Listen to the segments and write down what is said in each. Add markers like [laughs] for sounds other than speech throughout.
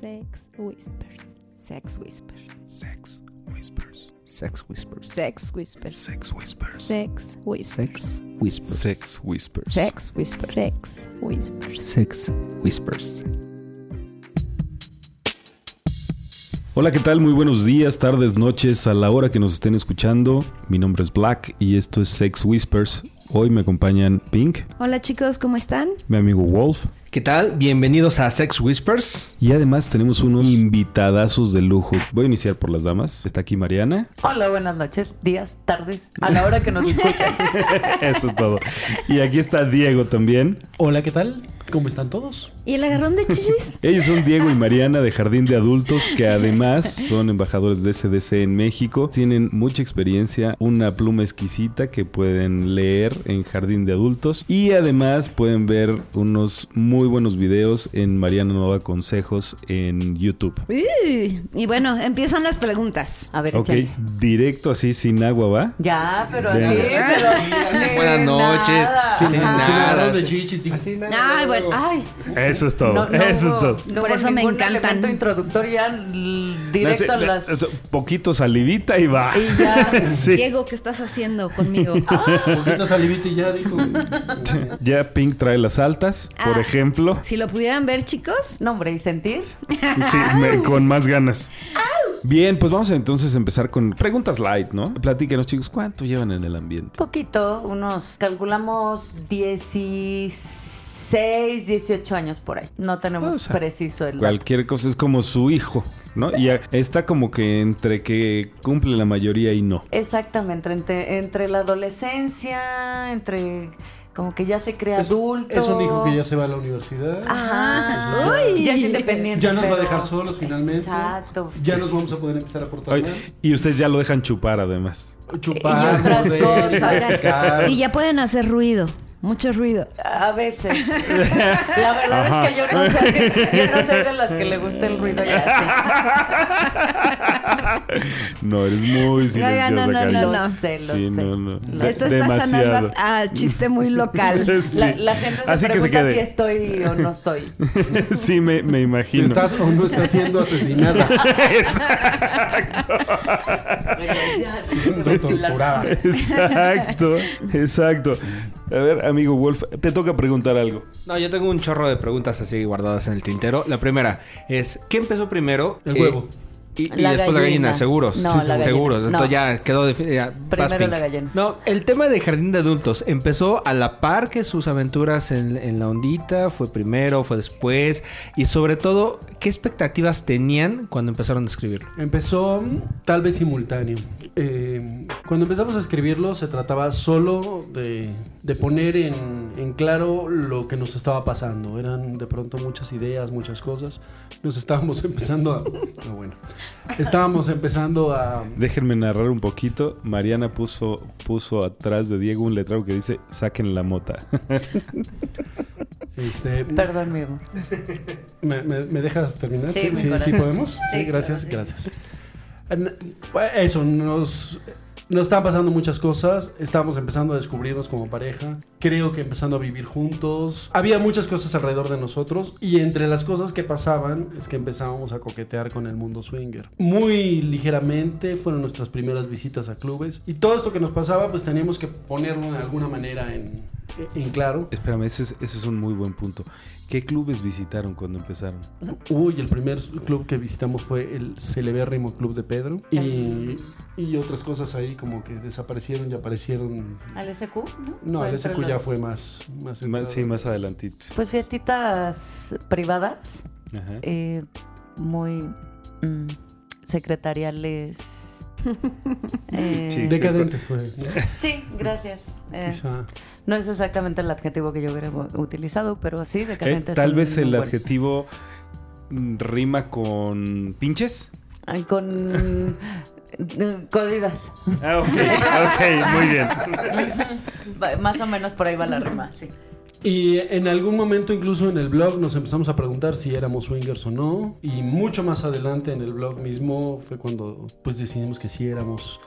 Sex Whispers. Sex Whispers. Sex Whispers. Sex Whispers. Sex Whispers. Sex Whispers. Sex Whispers. Sex Whispers. Sex Whispers. Sex Whispers. Sex Whispers. Sex Whispers. Hola, ¿qué tal? Muy buenos días, tardes, noches, a la hora que nos estén escuchando. Mi nombre es Black y esto es Sex Whispers. Hoy me acompañan Pink, Hola chicos, ¿cómo están? mi amigo Wolf ¿Qué tal? Bienvenidos a Sex Whispers. y además tenemos unos invitadazos de lujo. Voy a iniciar por las damas. Está aquí Mariana. Hola, buenas noches, días, tardes, a la hora que nos escuchan. [laughs] Eso es todo. Y aquí está Diego también. Hola, ¿qué tal? ¿Cómo están todos? ¿Y el agarrón de [laughs] chichis? Ellos son Diego y Mariana de Jardín de Adultos, que además son embajadores de SDC en México. Tienen mucha experiencia, una pluma exquisita que pueden leer en Jardín de Adultos. Y además pueden ver unos muy buenos videos en Mariana Nova Consejos en YouTube. Uy, y bueno, empiezan las preguntas. A ver, Ok, échale. directo así sin agua, ¿va? Ya, pero Bien. así, pero... Buenas noches. nada. Sí, Sin, sin nada, agarrón de sí. chichis, digo. Así nada. Ay, bueno, ay. Eso es todo, No, no eso hubo- es todo. no Por eso me encantan. introductorio, ya directo a las... Poquito salivita y va. Y ya... [laughs] Sí. Diego, ¿qué estás haciendo conmigo? [laughs] Poquito salivita y ya dijo. Ya Pink trae las altas, por Ah. ejemplo. Si lo pudieran ver, chicos. Nombre y sentir. Sí, me- con más ganas. Bien, pues vamos a entonces empezar con preguntas light, ¿no? Platíquenos, chicos, ¿cuánto llevan en el ambiente? Poquito, unos... Calculamos 16, 18 años por ahí. No tenemos O sea, preciso el dato. Cualquier cosa es como su hijo, ¿no? Y ya está como que entre que cumple la mayoría y no. Exactamente, entre, entre la adolescencia, entre como que ya se crea Es- adulto. Es un hijo que ya se va a la universidad. Ajá. Uy. Ya es independiente. Ya nos va a dejar solos finalmente. Exacto. Ya nos vamos a poder empezar a portar y ustedes ya lo dejan chupar además. Chupar, Y otras cosas. Y ya pueden hacer ruido. Mucho ruido. A veces. La verdad Ajá. es que yo no soy, yo no soy de las que le gusta el ruido y así. No, eres muy silenciosa, no, no, cariño. no, Lo sé, lo Sí, sé. no, no. Esto está demasiado. sanando a, a chiste muy local. [laughs] Sí. La, la gente se Así que se pregunta quede. si estoy o no estoy. [laughs] sí, me, me Si imagino. estás o no estás siendo asesinada. [laughs] Siendo torturada. Exacto, exacto. A ver, amigo Wolf, te toca preguntar algo. No, yo tengo un chorro de preguntas así guardadas en el tintero. La primera es, ¿qué empezó primero? El Eh, huevo. y, y La después la gallina, seguros. No, Sí, la gallina. Seguros. No. Entonces ya quedó definido. Primero la gallina. No, el tema de jardín de adultos empezó a la par que sus aventuras en, en la ondita. Fue primero, fue después. Y sobre todo, ¿qué expectativas tenían cuando empezaron a escribirlo? Empezó tal vez simultáneo. Eh, cuando empezamos a escribirlo se trataba solo de, de poner en, en claro lo que nos estaba pasando. Eran de pronto muchas ideas, muchas cosas. Nos estábamos [laughs] empezando a... no, bueno. Estábamos empezando a... Déjenme narrar un poquito. Mariana puso, puso atrás de Diego un letrero que dice saquen la mota. [laughs] Este, Perdón, mi amor. ¿me, me- me dejas terminar? Sí, Sí, sí, podemos. Sí, Sí, gracias, claro, gracias. Pues, Eso, nos, nos estaban pasando muchas cosas. Estábamos empezando a descubrirnos como pareja. Creo que empezando a vivir juntos. Había muchas cosas alrededor de nosotros. Y entre las cosas que pasaban es que empezábamos a coquetear con el mundo swinger. Muy ligeramente fueron nuestras primeras visitas a clubes. Y todo esto que nos pasaba, pues teníamos que ponerlo de alguna manera en, en claro. Espérame, ese es, ese es un muy buen punto. ¿Qué clubes visitaron cuando empezaron? Uy, el primer club que visitamos fue el celebérrimo Club de Pedro. Y, y otras cosas ahí como que desaparecieron y aparecieron. ¿Al SQ? No, entre SQ ya los- fue más. más sí, más adelantito. Pues fiestitas privadas, Ajá. eh, muy mm, secretariales. [laughs] Eh, Sí. Decadentes fue. [laughs] Sí, gracias. Eh, no es exactamente el adjetivo que yo hubiera utilizado, pero sí, Eh, decadente. es Tal vez el adjetivo mm, rima con pinches. Ay, con [laughs] códigas. Ah, ok, ok, muy bien. [laughs] Más o menos por ahí va la rima, sí. Y en algún momento, incluso en el blog, nos empezamos a preguntar si éramos swingers o no. Y mucho más adelante en el blog mismo fue cuando pues decidimos que sí éramos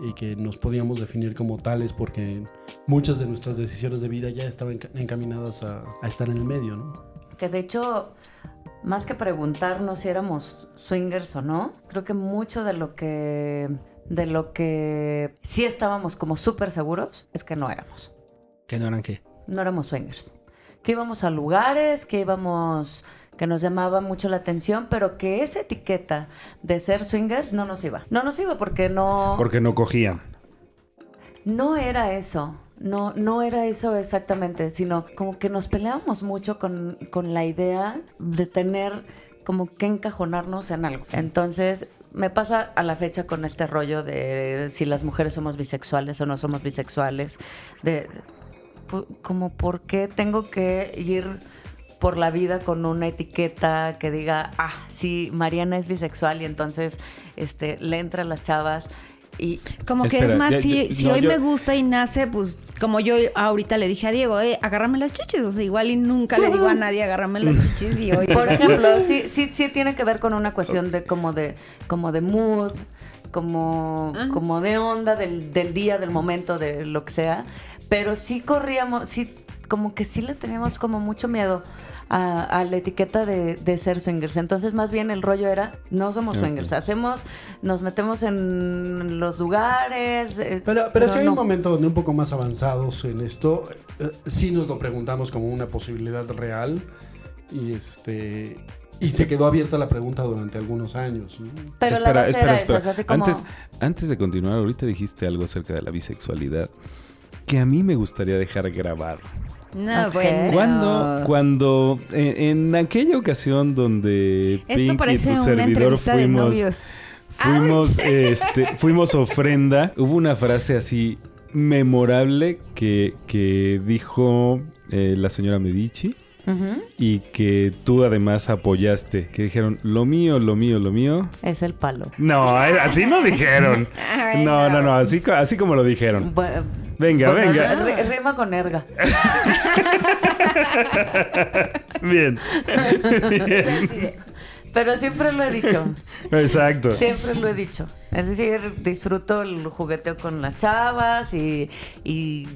y que nos podíamos definir como tales porque muchas de nuestras decisiones de vida ya estaban enca- encaminadas a, a estar en el medio, ¿no? Que de hecho, más que preguntarnos si éramos swingers o no, creo que mucho de lo que de lo que sí estábamos como súper seguros es que no éramos. ¿Que no eran qué? No éramos swingers. Que íbamos a lugares, que íbamos que nos llamaba mucho la atención, pero que esa etiqueta de ser swingers no nos iba. No nos iba porque no Porque no cogían. no era eso. No, no era eso exactamente, sino como que nos peleábamos mucho con, con la idea de tener como que encajonarnos en algo. Entonces, me pasa a la fecha con este rollo de si las mujeres somos bisexuales o no somos bisexuales, de como por qué tengo que ir por la vida con una etiqueta que diga, ah, sí, Mariana es bisexual y entonces este, le entra a las chavas y Como que Espera, es más, ya- si, ya- si no, hoy yo- me gusta y nace, pues como yo ahorita le dije a Diego, eh, agárrame las chichis. O sea, igual y nunca le digo a nadie, agárrame las chichis y hoy. Por [laughs] ejemplo, sí, sí, sí tiene que ver con una cuestión de como de, como de mood, como, como de onda del, del día, del momento, de lo que sea. Pero sí corríamos, sí, como que sí le teníamos como mucho miedo a, a la etiqueta de, de ser swingers. Entonces, más bien el rollo era, no somos swingers. Hacemos, nos metemos en los lugares. eh, Pero, pero si hay no. un momento donde un poco más avanzados en esto, eh, sí nos lo preguntamos como una posibilidad real y este y se quedó abierta la pregunta durante algunos años. ¿no? Pero la espera, base espera, era espera. esa, como- Antes, antes de continuar, ahorita dijiste algo acerca de la bisexualidad que a mí me gustaría dejar grabado. No, bueno. Cuando, cuando en, en aquella ocasión donde Esto Pink y tu servidor fuimos, fuimos, [laughs] este, fuimos ofrenda, hubo una frase así memorable que, que dijo eh, la señora Medici y que tú además apoyaste, que dijeron, lo mío, lo mío, lo mío. Es el palo. No, eh, así no dijeron. [laughs] Ay, No, no, no. no, así, así como lo dijeron. Bu- Venga, bueno, venga. Rima con erga. [laughs] Bien. Bien. Pero siempre lo he dicho. Exacto. Siempre lo he dicho. Es decir, disfruto el jugueteo con las chavas y, y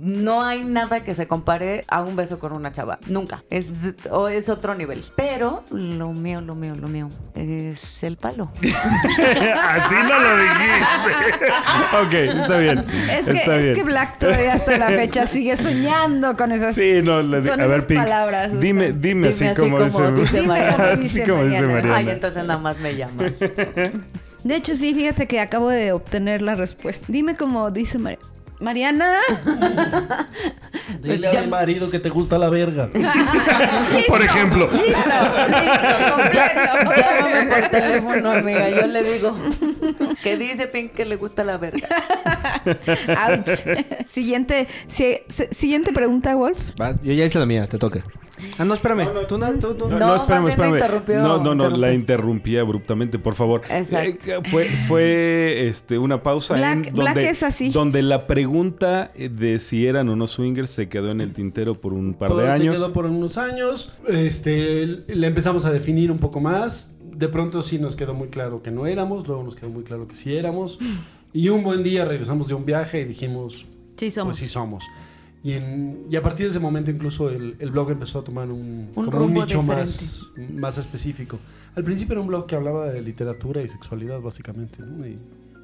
no hay nada que se compare a un beso con una chava. Nunca. Es, o es otro nivel. Pero lo mío, lo mío, lo mío es el palo. [laughs] Así no lo dijiste. [laughs] ok, está bien. Es que, está es bien. que Black todavía hasta la fecha sigue soñando con esas. Sí, no, le con a ver, esas Pink. palabras, o dime, sea. dime, Dime así, así como, como dice, dice Mariana. [laughs] así como dice Mariana. Ay, entonces nada más me llamas. De hecho, sí, fíjate que acabo de obtener la respuesta. Dime cómo dice Mari- Mariana. Dile a mi marido que te gusta la verga. [laughs] Por ejemplo. Listo, listo, Llámame por teléfono, amiga. Yo le digo que dice Pink que le gusta la verga. [laughs] Ouch. Siguiente, si- si- siguiente pregunta, Wolf. Va, yo ya hice la mía, te toca. Ah, no, espérame. Tú no, tú, tú. No, No, no, espérame, espérame. No, no, no, la interrumpí abruptamente, por favor. Exacto. Eh, fue fue este, una pausa Black- en Black donde, es así. donde la pregunta de si eran o no swingers se quedó en el tintero por un par de años. Se quedó por unos años. Este, le empezamos a definir un poco más. De pronto sí nos quedó muy claro que no éramos. Luego nos quedó muy claro que sí éramos. Y un buen día regresamos de un viaje y dijimos, Sí, somos. pues sí somos. Y, en- y a partir de ese momento incluso el, el blog empezó a tomar un, Un como un rumbo nicho más, más específico. Al principio era un blog que hablaba de literatura y sexualidad básicamente. ¿no? Y,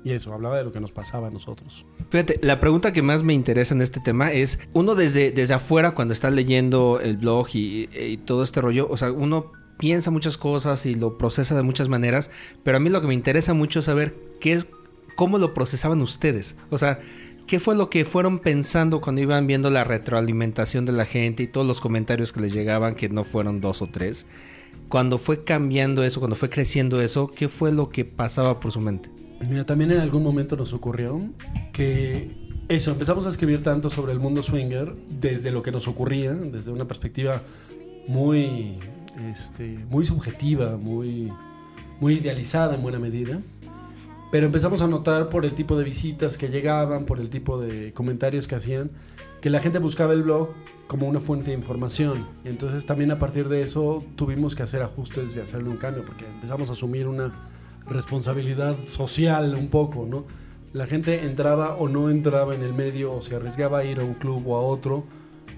y eso, hablaba de lo que nos pasaba a nosotros. Fíjate, la pregunta que más me interesa en este tema es, uno desde, desde afuera, cuando está leyendo el blog y, todo este rollo, o sea, uno piensa muchas cosas y lo procesa de muchas maneras, pero a mí lo que me interesa mucho es saber qué cómo lo procesaban ustedes. O sea, ¿qué fue lo que fueron pensando cuando iban viendo la retroalimentación de la gente y todos los comentarios que les llegaban, que no fueron dos o tres? Cuando fue cambiando eso, cuando fue creciendo eso, ¿qué fue lo que pasaba por su mente? Mira, también en algún momento nos ocurrió que eso, empezamos a escribir tanto sobre el mundo swinger desde lo que nos ocurría, desde una perspectiva muy, este, muy subjetiva, muy, muy idealizada en buena medida. Pero empezamos a notar por el tipo de visitas que llegaban, por el tipo de comentarios que hacían, que la gente buscaba el blog como una fuente de información. Y entonces también a partir de eso tuvimos que hacer ajustes y hacerle un cambio, porque empezamos a asumir una responsabilidad social un poco, ¿no? La gente entraba o no entraba en el medio o se arriesgaba a ir a un club o a otro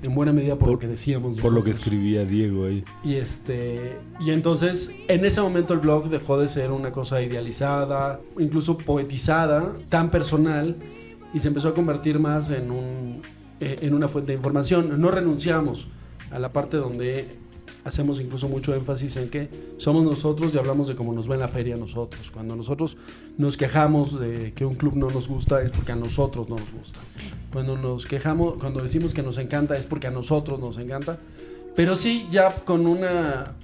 en buena medida por, lo que decíamos. Por lo que escribía Diego ahí. Y este y entonces en ese momento el blog dejó de ser una cosa idealizada, incluso poetizada, tan personal y se empezó a convertir más en un eh, en una fuente de información. No renunciamos a la parte donde hacemos incluso mucho énfasis en que somos nosotros y hablamos de cómo nos va en la feria a nosotros. Cuando nosotros nos quejamos de que un club no nos gusta es porque a nosotros no nos gusta. Cuando nos quejamos, cuando decimos que nos encanta es porque a nosotros nos encanta. Pero sí ya con una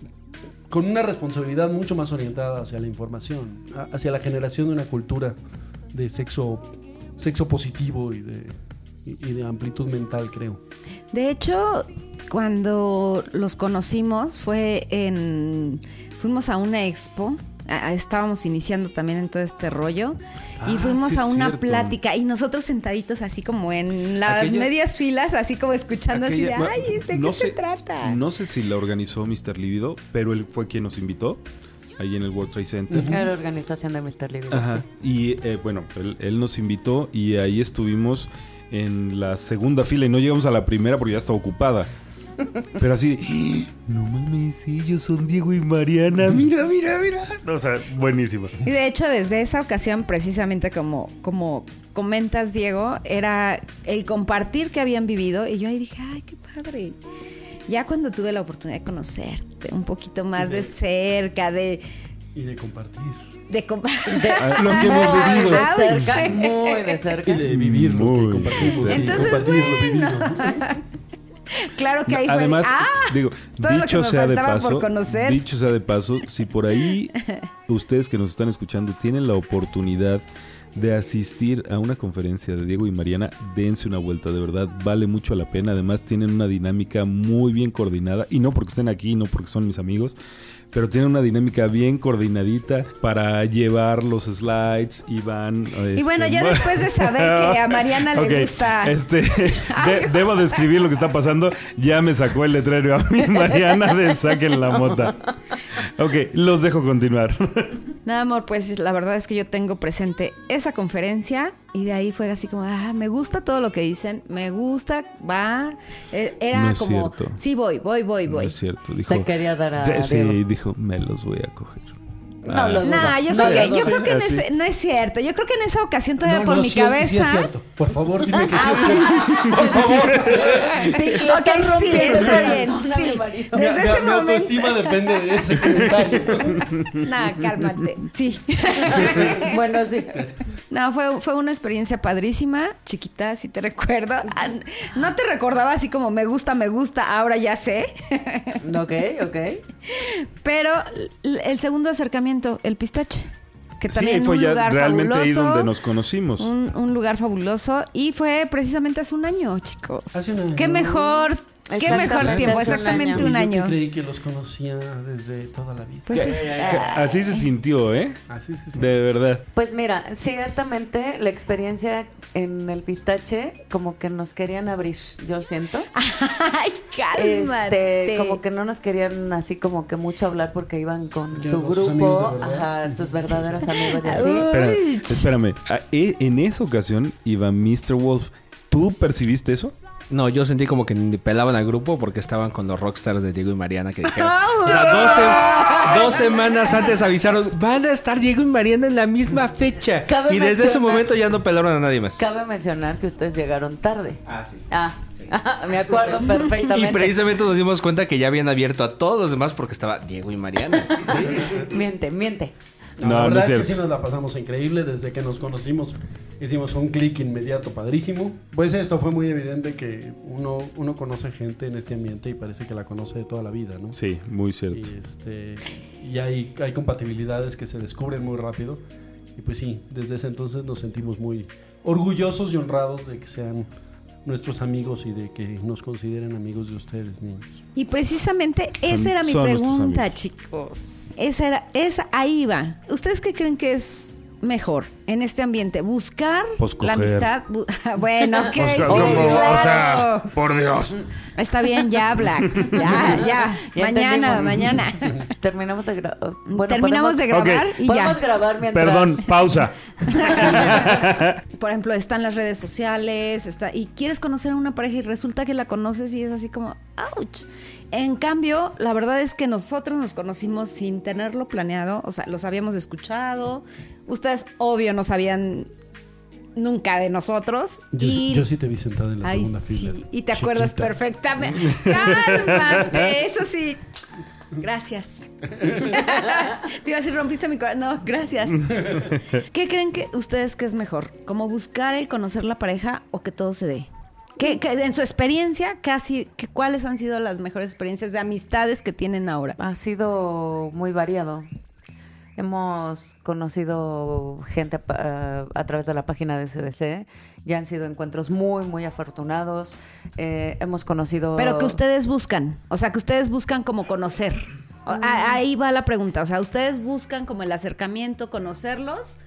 con una responsabilidad mucho más orientada hacia la información, hacia la generación de una cultura de sexo sexo positivo y de y- y de amplitud mental, creo. De hecho, cuando los conocimos fue en... Fuimos a una expo, estábamos iniciando también en todo este rollo, y Ah, fuimos sí a una cierto. plática, y nosotros sentaditos así como en las Aquella- medias filas, así como escuchando Aquella- así de, ay, ¿de no qué se sé- trata? No sé si la organizó Mr. Libido, pero él fue quien nos invitó ahí en el World Trade Center. La organización de Mr. Libre. Ajá. Y eh, bueno, él, él nos invitó y ahí estuvimos en la segunda fila y no llegamos a la primera porque ya estaba ocupada. Pero así, no mames, ellos son Diego y Mariana. Mira, mira, mira. O sea, buenísimo. Y de hecho, desde esa ocasión, precisamente como, como comentas, Diego, era el compartir que habían vivido. Y yo ahí dije, ay, qué padre. Ya cuando tuve la oportunidad de conocerte un poquito más de cerca, de... Y de compartir. de com- Lo que hemos Muy vivido. de cerca, muy de cerca. Y de vivir lo que compartimos. y Entonces, compartir lo bueno. vivido. [laughs] claro que ahí fue... Además, ¡Ah! digo, todo lo que dicho me sea de paso, dicho sea de paso, si por ahí [laughs] ustedes que nos están escuchando tienen la oportunidad de asistir a una conferencia de Diego y Mariana, dense una vuelta, de verdad, vale mucho la pena. Además, tienen una dinámica muy bien coordinada, y no porque estén aquí, no porque son mis amigos, pero tienen una dinámica bien coordinadita para llevar los slides y van. Y bueno, este, ya [laughs] después de saber que a Mariana le gusta... Este, de- debo describir lo que está pasando. Ya me sacó el letrero a mí, [laughs] Mariana, de saquen la mota. Ok, los dejo continuar. Nada, amor, pues la verdad es que yo tengo presente esa conferencia y de ahí fue así como, ah, me gusta todo lo que dicen, me gusta, va. Eh, Era No es como, cierto. sí, voy, voy, voy, No voy. es cierto, dijo. Se quería dar a Sí, Diego. dijo, me los voy a coger. No, Ah, los- No, yo No, creo que, no, yo creo que ese- no es cierto. Yo creo que en esa ocasión todavía No, por no, mi sí cabeza. sí es cierto. Por favor, dime que sí es cierto. [laughs] Sí, lo Ok, sí, está bien. Sí. mi. Mi, Desde mi- ese mi momento. autoestima depende de ese comentario. Nah, cálmate. Sí. [laughs] Bueno, sí. No, fue, fue una experiencia padrísima, chiquita, si te recuerdo. No te recordaba así como me gusta, me gusta, ahora ya sé. Ok, ok. Pero el segundo acercamiento, el pistache. Que Sí, también fue un ya lugar realmente ahí fabuloso, donde nos conocimos. Un, un lugar fabuloso. Y fue precisamente hace un año, chicos. Hace un año. Qué mejor, qué mejor tiempo, un exactamente año. un yo año. que creí que los conocía desde toda la vida. Pues es- ah, Así se sintió, ¿eh? Así sí, sí. De verdad. Pues mira, ciertamente la experiencia en el pistache como que nos querían abrir, yo siento. [laughs] Ay, cálmate. Este, como que no nos querían así como que mucho hablar porque iban con su grupo, ajá, sus verdaderos amigos y [laughs] así. Uy. Espérame. Ah, e- En esa ocasión iba Mr. Wolf. ¿Tú percibiste eso? No, yo sentí como que ni pelaban al grupo porque estaban con los rockstars de Diego y Mariana que dijeron. Ah, o sea, dos, se- dos semanas antes avisaron, van a estar Diego y Mariana en la misma fecha. Cabe Y desde ese momento ya no pelaron a nadie más. Cabe mencionar que ustedes llegaron tarde. Ah, sí. Ah, [laughs] me acuerdo Y perfectamente. precisamente nos dimos cuenta que ya habían abierto a todos los demás porque estaba Diego y Mariana. Sí. Miente, miente. No, No, la no verdad es es, que sí nos la pasamos increíble desde que nos conocimos. Hicimos un clic inmediato, padrísimo. Pues esto fue muy evidente que uno, uno conoce gente en este ambiente y parece que la conoce de toda la vida, ¿no? Sí, muy Y, cierto. este, y hay, hay compatibilidades que se descubren muy rápido. Y pues sí, desde ese entonces nos sentimos muy orgullosos y honrados de que sean nuestros amigos y de que nos consideren amigos de ustedes, niños. Y precisamente esa era mi pregunta, chicos. Esa era, esa, ahí va. ¿Ustedes qué creen que es mejor? en este ambiente? Buscar Pues la amistad. bu- [laughs] bueno, ok. Pues. O sea, por Dios. Está bien, ya, Black. Ya, [laughs] ya. Ya mañana, entendimos. [laughs] mañana. Terminamos de grabar. Bueno, Terminamos podemos- de grabar y Podemos ya. grabar mientras... Perdón, pausa. Por ejemplo, están las redes sociales, está, y quieres conocer a una pareja y resulta que la conoces y es así como, ouch. En cambio, la verdad es que nosotros nos conocimos sin tenerlo planeado, o sea, los habíamos escuchado. Ustedes, obvio, no sabían nunca de nosotros. Yo, y... yo sí te vi sentada en la Ay, segunda sí, fila. y te acuerdas perfectamente. Cálmate, eso sí. Gracias. [laughs] Te iba a decir, rompiste mi corazón. No, gracias. ¿Qué creen que ustedes que es mejor? ¿Como buscar el conocer la pareja o que todo se dé? ¿Qué, qué- en su experiencia, casi, qué- ¿cuáles han sido las mejores experiencias de amistades que tienen ahora? Ha sido muy variado. Hemos conocido gente a, a través de la página de CDC. Ya han sido encuentros muy, muy afortunados. Eh, hemos conocido... Pero que ustedes buscan, o sea, que ustedes buscan como conocer. O- a- Ahí va la pregunta, o sea, ustedes buscan como el acercamiento, conocerlos,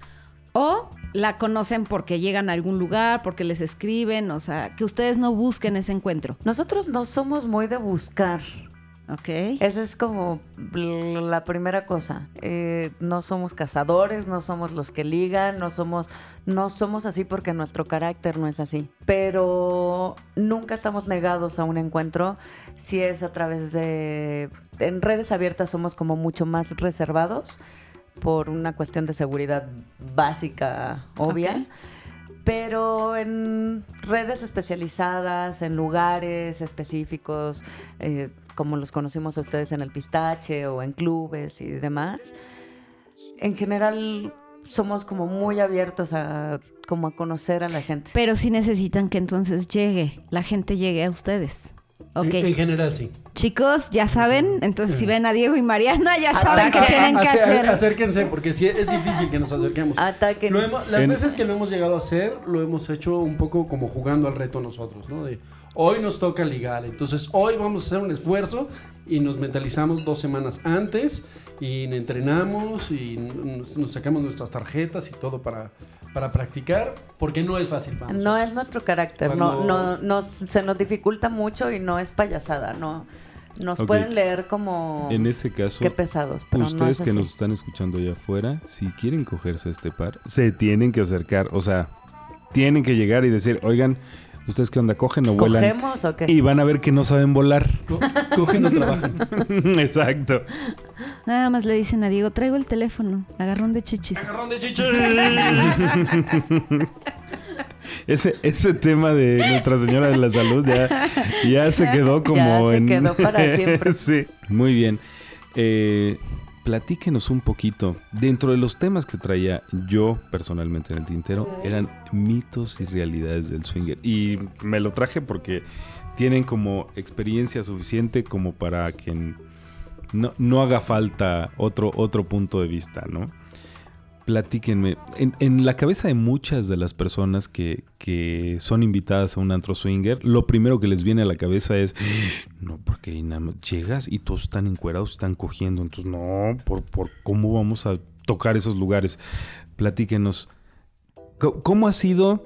o la conocen porque llegan a algún lugar, porque les escriben, o sea, que ustedes no busquen ese encuentro, Nosotros no somos muy de buscar. ¿Ok? Esa es como la primera cosa. Eh, no somos cazadores, no somos los que ligan, no somos, no somos así porque nuestro carácter no es así. Pero nunca estamos negados a un encuentro si es a través de... En redes abiertas somos como mucho más reservados por una cuestión de seguridad básica, obvia. Pero en redes especializadas, en lugares específicos, eh, como los conocimos a ustedes en el pistache o en clubes y demás, en general somos como muy abiertos a como a conocer a la gente. Pero sí necesitan que entonces llegue, la gente llegue a ustedes. Ok. En, en general, sí. Chicos, ya saben, entonces si ven a Diego y Mariana, ya saben Ataque. tienen que Ace- hacer. Acérquense, porque sí es difícil que nos acerquemos. Ataquen. Lo hemos- las En- veces que lo hemos llegado a hacer, lo hemos hecho un poco como jugando al reto nosotros, ¿no? De hoy nos toca ligar, entonces hoy vamos a hacer un esfuerzo y nos mentalizamos dos semanas antes y entrenamos y nos, nos sacamos nuestras tarjetas y todo para, para practicar, porque no es fácil para No es nuestro carácter, no, Cuando- no, nos- se nos dificulta mucho y no es payasada, no. Nos pueden leer como En ese caso, qué pesados, pero no ustedes es que así. nos están escuchando allá afuera, si quieren cogerse a este par, se tienen que acercar. O sea, tienen que llegar y decir, oigan, ¿ustedes qué onda? ¿Cogen o vuelan? ¿Cogemos o qué? Y van a ver que no saben volar. Co- cogen o trabajan. [laughs] Exacto. Nada más le dicen a Diego, traigo el teléfono, agarrón de chichis. Agarrón de chichis. [laughs] Ese, ese tema de Nuestra Señora de la Salud ya, ya se [laughs] quedó como se en... quedó para siempre. sí, muy bien. Eh, platíquenos un poquito. Dentro de los temas que traía yo personalmente en el tintero, eran mitos y realidades del swinger. Y me lo traje porque tienen como experiencia suficiente como para que no, no haga falta otro, otro punto de vista, ¿no? Platíquenme. En, la cabeza de muchas de las personas que, que son invitadas a un antro swinger, lo primero que les viene a la cabeza es, no, porque llegas y todos están encuerados, están cogiendo. Entonces, no, por, por cómo vamos a tocar esos lugares. Platíquenos. ¿Cómo ha sido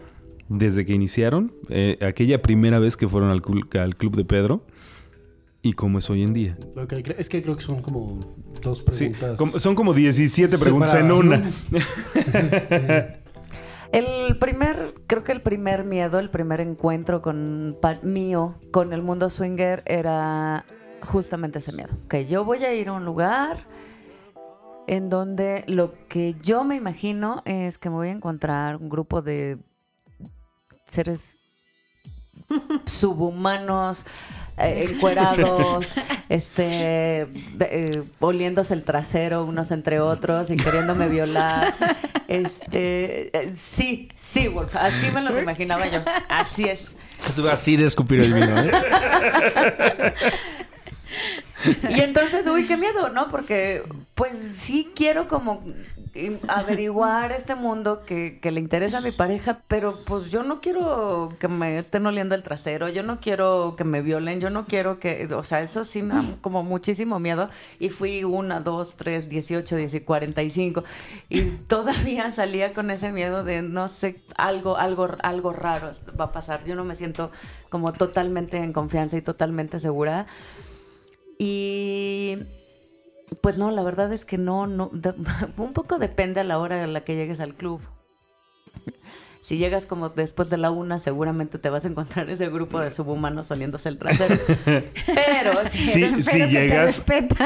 desde que iniciaron, eh, aquella primera vez que fueron al, al club de Pedro? ¿Y cómo es hoy en día? Es que creo que son como dos Sí, preguntas. como- son como 17 preguntas en una. [laughs] Este, El primer, creo que el primer miedo, el primer encuentro con pa- mío con el mundo swinger era justamente ese miedo. Que yo voy a ir a un lugar en donde lo que yo me imagino es que me voy a encontrar un grupo de seres [laughs] subhumanos, eh, encuerados, [laughs] este, de- eh, oliéndose el trasero unos entre otros y queriéndome violar. Este, eh, sí, sí, Wolf, así me los imaginaba yo. Así es. Estuve así de escupir el vino, ¿eh? Y entonces, uy, qué miedo, ¿no? Porque Pues sí quiero como averiguar este mundo que, que le interesa a mi pareja, pero pues yo no quiero que me estén oliendo el trasero, yo no quiero que me violen, yo no quiero que, o sea, eso sí me da [clears throat] como muchísimo miedo. Y fui una, dos, tres, dieciocho, diez, cuarenta y cinco. Y todavía salía con ese miedo de no sé, algo, algo, algo raro va a pasar. Yo no me siento como totalmente en confianza y totalmente segura. Y pues no, la verdad es que no, no, [laughs] un poco depende a la hora en la que llegues al club. Si llegas como después de la una, seguramente te vas a encontrar ese grupo de subhumanos oliéndose el trasero. [laughs] Pero si Sí, eres- llegas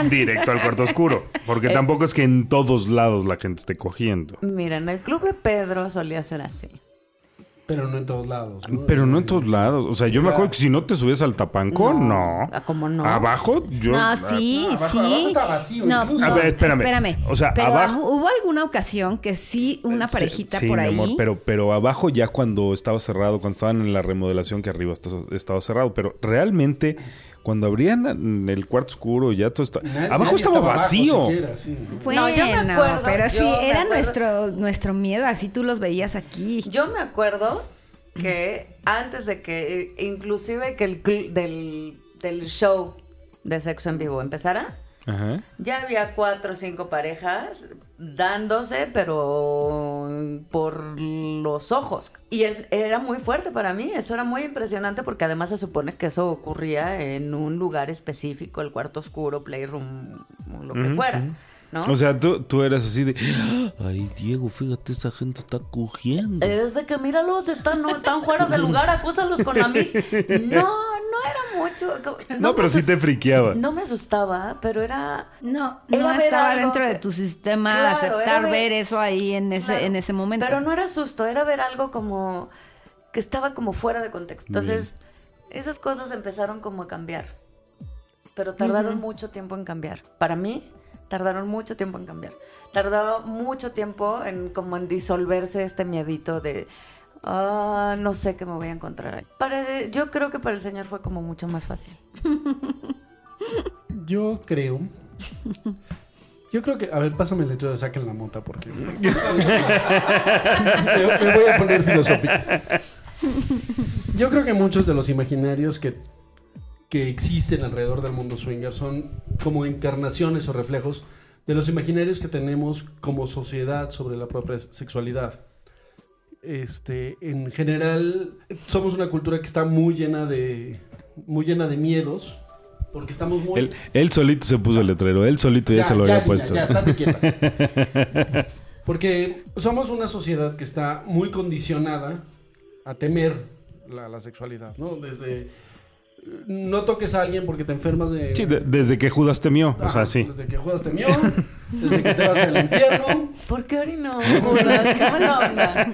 directo al cuarto oscuro. Porque [laughs] Eh. tampoco es que en todos lados la gente esté cogiendo. Mira, en el club de Pedro solía ser así. Pero no en todos lados. ¿no? Pero no en todos lados. O sea, yo me acuerdo que si no te subes al tapanco, no. Ah, ¿Cómo no? Abajo, yo. No, sí, No, abajo- sí. abajo está vacío no, incluso. no, A ver, espérame. O sea, pero abajo- hubo alguna ocasión que sí, una parejita sí, por mi ahí. amor, pero, pero abajo ya cuando estaba cerrado, cuando estaban en la remodelación que arriba estaba cerrado. Pero realmente, cuando abrían el cuarto oscuro, ya todo está. Nadie- abajo nadie estaba abajo vacío. siquiera, sí, ¿no? Bueno, No, yo me acuerdo, pero sí, era acuerdo. nuestro, nuestro miedo, así tú los veías aquí. Yo me acuerdo que antes de que, inclusive que el del, del show de sexo en vivo empezara, Ajá. ya había cuatro o cinco parejas dándose, pero por los ojos. Y es- era muy fuerte para mí, eso era muy impresionante porque además se supone que eso ocurría en un lugar específico, el cuarto oscuro, playroom, lo que fuera. O sea, tú, tú eras así de. Ay, Diego, fíjate, esa gente está cogiendo. Es de que míralos, están, no, están fuera de lugar, acúsalos con la mis. [laughs] No, no era mucho. No, pero sí te friqueaba. No me asustaba, pero era. No, Era no estaba algo dentro de tu sistema Claro, aceptar ver... ver- eso ahí en ese, Claro, en ese momento. Pero no era susto, era ver algo como que estaba como fuera de contexto. Entonces, esas cosas empezaron como a cambiar. Pero tardaron mucho tiempo en cambiar. Para mí, tardaron mucho tiempo en cambiar. Tardaron mucho tiempo en como en disolverse este miedito de ah, no sé qué me voy a encontrar ahí. Para, yo creo que para el señor fue como mucho más fácil. Yo creo. Yo creo que. A ver, pásame el letrero de saquen la mota porque. [laughs] me, voy a poner filosófico. Yo creo que muchos de los imaginarios que, que existen alrededor del mundo swinger son como encarnaciones o reflejos de los imaginarios que tenemos como sociedad sobre la propia sexualidad. Este, en general, somos una cultura que está muy llena de, muy llena de miedos, porque estamos muy... Él, él solito se puso el letrero, él solito ya, se lo había puesto. ya, quieta. [laughs] Porque somos una sociedad que está muy condicionada a temer la, la sexualidad, ¿no? Desde no toques a alguien porque te enfermas de... Sí, de- desde que Judas temió, o sea, sí. Desde que juegas temió, [laughs] desde que te vas al infierno. ¿Por qué onda? [laughs]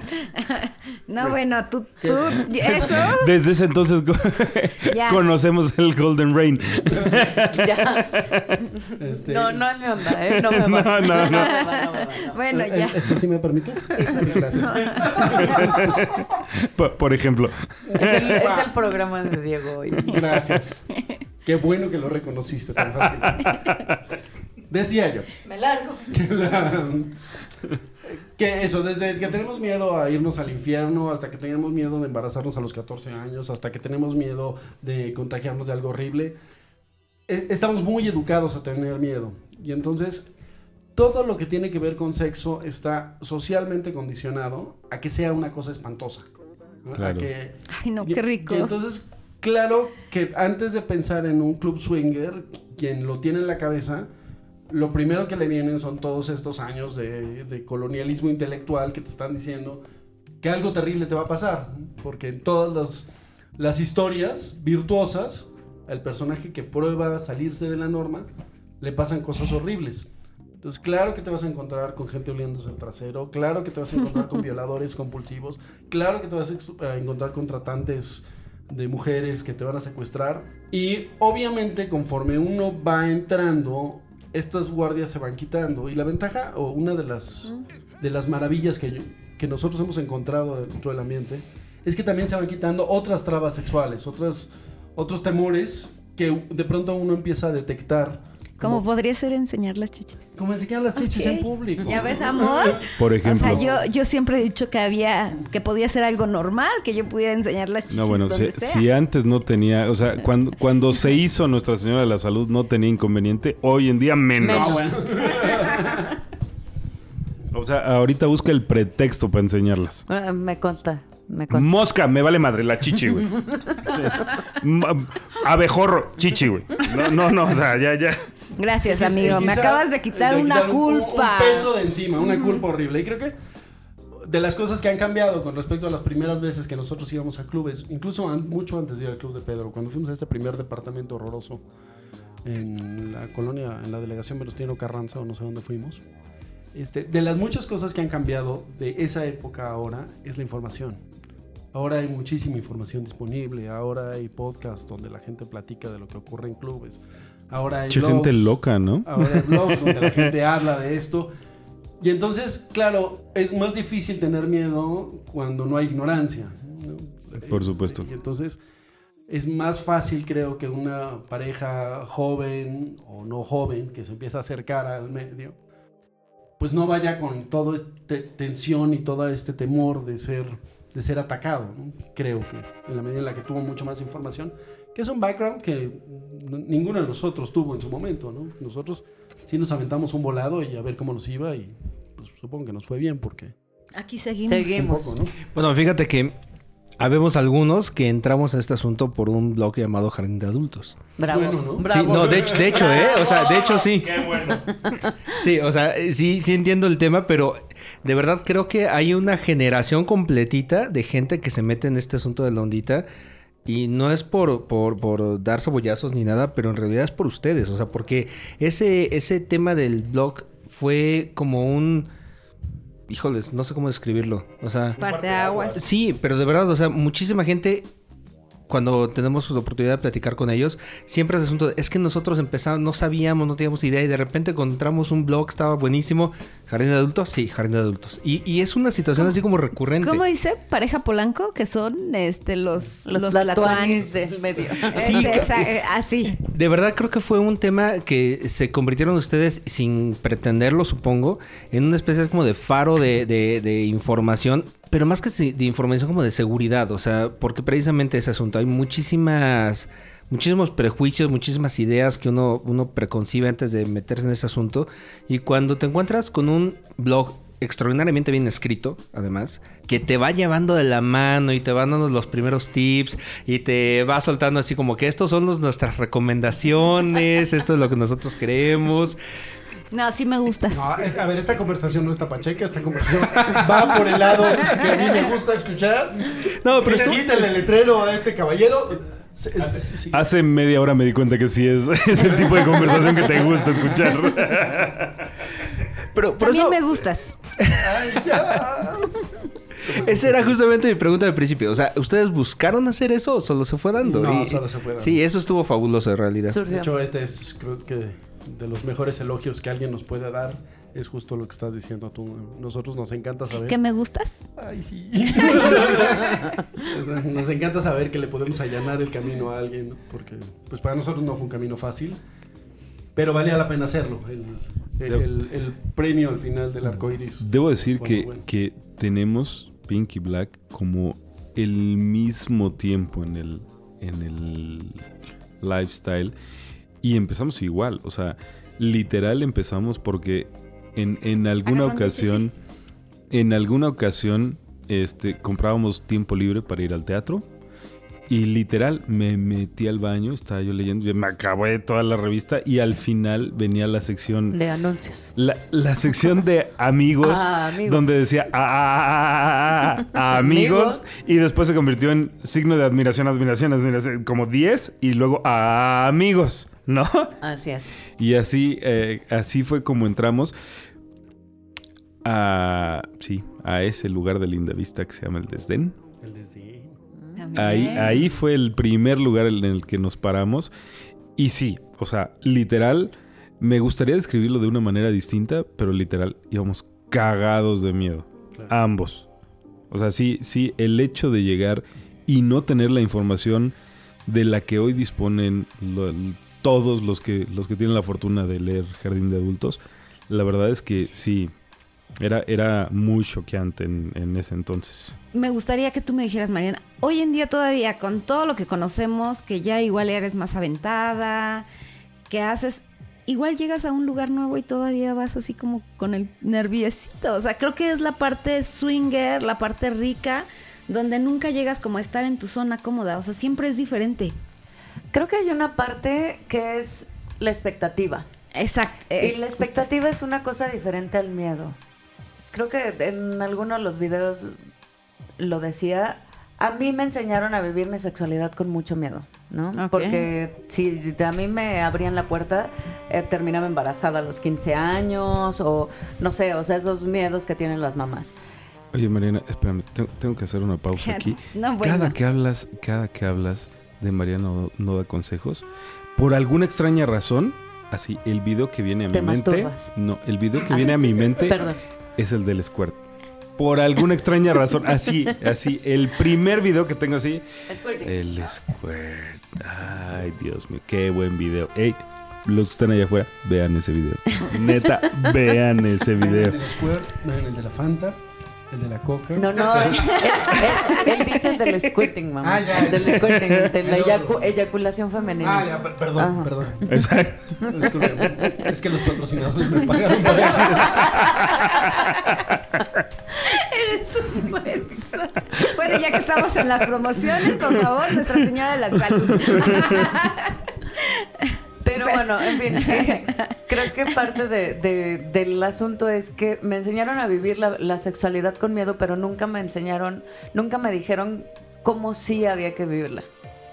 No, bueno, tú, tú, eso, Desde ese entonces [laughs] Ya. conocemos el Golden Rain. [laughs] Ya. Este, No, no es mi onda, ¿eh? No me va. No, no, no. bueno, ¿es- ya. ¿Esto sí me permites? Sí, gracias. Por, por ejemplo. Es el, es el programa de Diego hoy. Gracias. Qué bueno que lo reconociste tan fácil. Decía yo. Me largo. [laughs] que, la- que eso, desde que tenemos miedo a irnos al infierno, hasta que tenemos miedo de embarazarnos a los 14 años, hasta que tenemos miedo de contagiarnos de algo horrible, e- estamos muy educados a tener miedo. Y entonces, todo lo que tiene que ver con sexo está socialmente condicionado a que sea una cosa espantosa. ¿no? A Claro. que, Ay, no, y- qué rico. y entonces, claro que antes de pensar en un club swinger, quien lo tiene en la cabeza, lo primero que le vienen son todos estos años de, de colonialismo intelectual que te están diciendo que algo terrible te va a pasar. Porque en todas las, las historias virtuosas, el personaje que prueba salirse de la norma, le pasan cosas horribles. Entonces, claro que te vas a encontrar con gente oliéndose el trasero, claro que te vas a encontrar con [laughs] violadores compulsivos, claro que te vas a encontrar con tratantes de mujeres que te van a secuestrar. Y obviamente conforme uno va entrando, estas guardias se van quitando. Y la ventaja, o una de las, de las maravillas que, que nosotros hemos encontrado dentro del ambiente, es que también se van quitando otras trabas sexuales, otras, otros temores que de pronto uno empieza a detectar Como podría ser enseñar las chichis. Como enseñar las chichis en público. ¿Ya ves, amor? Por O ejemplo. sea, yo, yo siempre he dicho que había, que podía ser algo normal, que yo pudiera enseñar las chichis No, bueno, si, donde sea. si antes no tenía, o sea, cuando, cuando se hizo Nuestra Señora de la Salud no tenía inconveniente, hoy en día menos. Menos. O sea, ahorita busca el pretexto para enseñarlas. Eh, Me consta, me. Mosca, me vale madre, la chichi, güey. Abejorro, chichi, güey. No, no, no, o sea, ya, ya. Gracias, Quizá- amigo. Me acabas de quitar de una quitar un- un- culpa. Un, peso de encima, una culpa horrible. Y creo que de las cosas que han cambiado con respecto a las primeras veces que nosotros íbamos a clubes, incluso an- mucho antes de ir al club de Pedro, cuando fuimos a este primer departamento horroroso en la colonia, en la delegación Venustiano Carranza, o no sé dónde fuimos. Este, de las muchas cosas que han cambiado de esa época a ahora es la información. Ahora hay muchísima información disponible, ahora hay podcasts donde la gente platica de lo que ocurre en clubes. Ahora hay gente loca, ¿no? Ahora hay blogs [laughs] donde la gente habla de esto. Y entonces, claro, es más difícil tener miedo cuando no hay ignorancia. ¿no? Por supuesto. Y entonces es más fácil, creo, que una pareja joven o no joven que se empieza a acercar al medio, pues no vaya con toda esta tensión y todo este temor de ser, de ser atacado. ¿no? Creo que en la medida en la que tuvo mucho más información, que es un background que ninguno de nosotros tuvo en su momento. ¿no? Nosotros sí nos aventamos un volado y a ver cómo nos iba y pues, supongo que nos fue bien porque Aquí seguimos. Seguimos. poco, ¿no? Bueno, fíjate que habemos algunos que entramos a este asunto por un blog llamado Jardín de Adultos. Bravo. Bueno, ¿no? Bravo. Sí, no, de hecho, de hecho, ¿eh? O sea, de hecho sí. [laughs] Sí, o sea, sí, sí entiendo el tema, pero de verdad creo que hay una generación completita de gente que se mete en este asunto de la ondita. Y no es por, por, por dar cebollazos ni nada, pero en realidad es por ustedes. O sea, porque ese, ese tema del blog fue como un... Híjoles, no sé cómo describirlo. O sea... Parte aguas. Sí, pero de verdad, o sea, muchísima gente cuando tenemos la oportunidad de platicar con ellos, siempre es asunto de, es que nosotros empezamos, no sabíamos, no teníamos idea y de repente encontramos un blog, estaba buenísimo. ¿Jardín de adultos? Sí, jardín de adultos. Y, y es una situación así como recurrente. ¿Cómo dice pareja Polanco? Que son este los, Los, los del medio. [laughs] Sí, Este, esa- eh, así. De verdad creo que fue un tema que se convirtieron ustedes, sin pretenderlo supongo, en una especie como de faro de, de- de información, pero más que de información como de seguridad, o sea, porque precisamente ese asunto, hay muchísimas, muchísimos prejuicios, muchísimas ideas que uno, uno preconcibe antes de meterse en ese asunto, y cuando te encuentras con un blog extraordinariamente bien escrito, además, que te va llevando de la mano y te va dando los primeros tips y te va soltando así como que estos son nuestras recomendaciones, esto es lo que nosotros queremos. No, sí me gustas. No, es- a ver, esta conversación no está pacheca, esta conversación va por el lado que a mí me gusta escuchar. No, pero esto... Quítale el letrero a este caballero. Hace media hora me di cuenta que sí es, [laughs] es el tipo de conversación que te gusta escuchar. Pero por También eso, me gustas. Ay, ya. esa era justamente mi pregunta del principio. O sea, ¿ustedes buscaron hacer eso o solo se fue dando? No, Y- solo se fue dando. Sí, eso estuvo fabuloso en realidad. De Surgió. hecho, este es, creo que, de los mejores elogios que alguien nos puede dar. Es justo lo que estás diciendo tú. Nosotros nos encanta saber. ¿Que me gustas? Ay, sí. [laughs] Nos encanta saber que le podemos allanar el camino a alguien, ¿no? porque pues para nosotros no fue un camino fácil, pero valía la pena hacerlo. El, el- el- el premio al final del arco iris. Debo decir Bueno, que, bueno. que tenemos Pink y Black como el mismo tiempo en el, en el lifestyle y empezamos igual, o sea, literal empezamos porque en, en alguna ocasión, en alguna ocasión, este, comprábamos tiempo libre para ir al teatro y literal me metí al baño, estaba yo leyendo, me acabé toda la revista y al final venía la sección De anuncios. la, la sección de [laughs] amigos, Ah, amigos. donde decía "Ah, ah, ah, ah, ah, [laughs] amigos, y después se convirtió en signo de admiración, admiración, admiración, como 10 y luego "Ah, amigos, ¿no? Así es. Y así, eh, así fue como entramos a, sí, a ese lugar de linda vista que se llama el Desdén. El de sí. También. Ahí, ahí fue el primer lugar en el que nos paramos. Y sí, o sea, literal, me gustaría describirlo de una manera distinta, pero literal, íbamos cagados de miedo. Claro. Ambos. O sea, sí, sí, el hecho de llegar y no tener la información de la que hoy disponen lo- todos los que, los que tienen la fortuna de leer Jardín de Adultos. La verdad es que sí, era, era muy choqueante en, en ese entonces. Me gustaría que tú me dijeras, Mariana, hoy en día todavía con todo lo que conocemos, que ya igual eres más aventada, que haces, igual llegas a un lugar nuevo y todavía vas así como con el nerviosito. O sea, creo que es la parte swinger, la parte rica, donde nunca llegas como a estar en tu zona cómoda. O sea, siempre es diferente. Creo que hay una parte que es la expectativa. Exacto. y eh, la expectativa es una cosa diferente al miedo. Creo que en alguno de los videos lo decía. A mí me enseñaron a vivir mi sexualidad con mucho miedo, ¿no? Porque si a mí me abrían la puerta, eh, terminaba embarazada a los 15 años o no sé, o sea, esos miedos que tienen las mamás. Oye, Mariana, espérame, tengo, tengo que hacer una pausa [laughs] aquí. No, bueno. Cada que hablas, cada que hablas de Mariana no, da consejos, por alguna extraña razón, así, el video que viene a mi Te mente, masturbas. no, el video que viene a mi mente Perdón. es el del squirt. Por alguna extraña razón, así, así, el primer video que tengo así, el squirt. Ay, Dios mío, qué buen video. Ey, los que están allá afuera, vean ese video. [laughs] Neta, vean ese Vean video. El de la Squirt, vean el de la Fanta, el de la Coca. No, no, él, él- él dice el del squirting, mamá. Ah, ya, El del squirting, el de la El eyacu- otro. eyaculación femenina. Ah, ya, per- perdón, Ajá. perdón. Exacto. Es que los patrocinadores me pagaron para decir Eres un menso. Bueno, ya que estamos en las promociones, por favor, Nuestra Señora de la Salud. [laughs] Pero bueno, en fin, [laughs] creo que parte de- de- del asunto es que me enseñaron a vivir la, la sexualidad con miedo, pero nunca me enseñaron, nunca me dijeron cómo sí había que vivirla.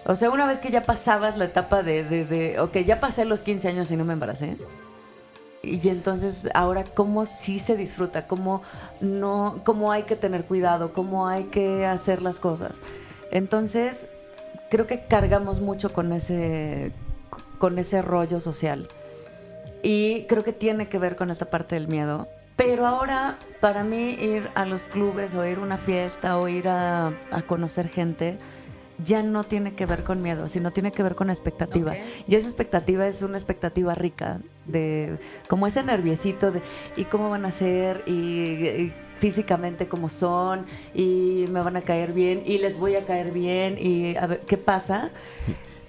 O sea, una vez que ya pasabas la etapa de, de, de ok, ya pasé los 15 años y no me embaracé. Y entonces ahora cómo sí se disfruta, cómo no, cómo hay que tener cuidado, cómo hay que hacer las cosas. Entonces, creo que cargamos mucho con ese con ese rollo social. Y creo que tiene que ver con esta parte del miedo. Pero ahora, para mí, ir a los clubes o ir a una fiesta o ir a, a conocer gente, ya no tiene que ver con miedo, sino tiene que ver con expectativa. Y esa expectativa es una expectativa rica, de como ese nerviosito de ¿y cómo van a ser? Y, y físicamente cómo son, y me van a caer bien, y les voy a caer bien, y a ver qué pasa.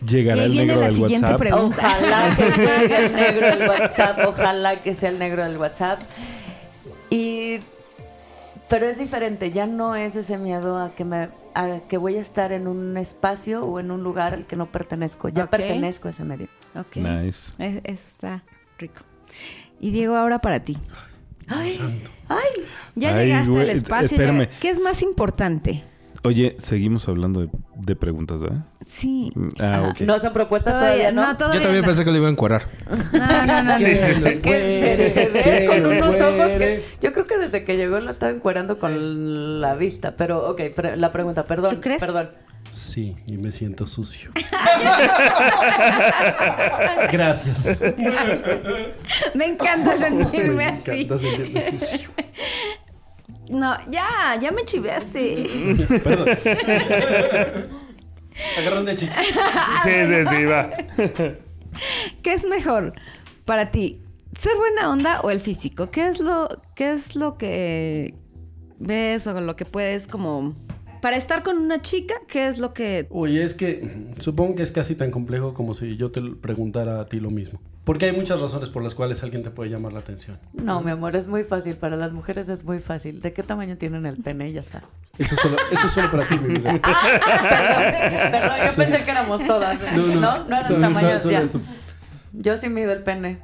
Llegará el viene negro la del siguiente WhatsApp. pregunta. Ojalá que [laughs] llegue el negro del WhatsApp, ojalá que sea el negro del WhatsApp. Y pero es diferente, ya no es ese miedo a que me a que voy a estar en un espacio o en un lugar al que no pertenezco, ya pertenezco a ese medio. Ok. Nice. Es- Eso está rico. Y Diego, ahora para ti. Ay, ay, Ya Ay, llegaste güey, al espacio. ya- espérame. ¿Qué es más importante? Oye, seguimos hablando de, de preguntas, ¿verdad? Sí. Ah, ok. no son propuestas todavía, ¿no? todavía Yo también no. pensé que lo iba a encuerar. No, no, no. Sí, no. sí, sí. Es que se, se ve con unos ojos que... Yo creo que desde que llegó lo estaba encuerando con la vista. Pero, ok, pre- la pregunta, perdón. ¿Tú crees? Perdón. Sí, y me siento sucio. [laughs] Gracias. Me encanta [laughs] sentirme Me así. encanta sentirme sucio. No, ya, ya me chiveaste. Perdón. Agarrón de chicha. [laughs] Sí, sí, sí, va. [laughs] ¿Qué es mejor para ti? ¿Ser buena onda o el físico? ¿Qué es lo, qué es lo que ves o lo que puedes como... Para estar con una chica, ¿qué es lo que... Oye, es que supongo que es casi tan complejo como si yo te preguntara a ti lo mismo. Porque hay muchas razones por las cuales alguien te puede llamar la atención. No, mi amor, es muy fácil. Para las mujeres es muy fácil. ¿De qué tamaño tienen el pene? Y ya está. Eso es solo, eso es solo para ti, mi vida. [laughs] Perdón, yo pensé que éramos todas. No, no, no, eran Solo- tamaños solo ya. Yo sí mido el pene.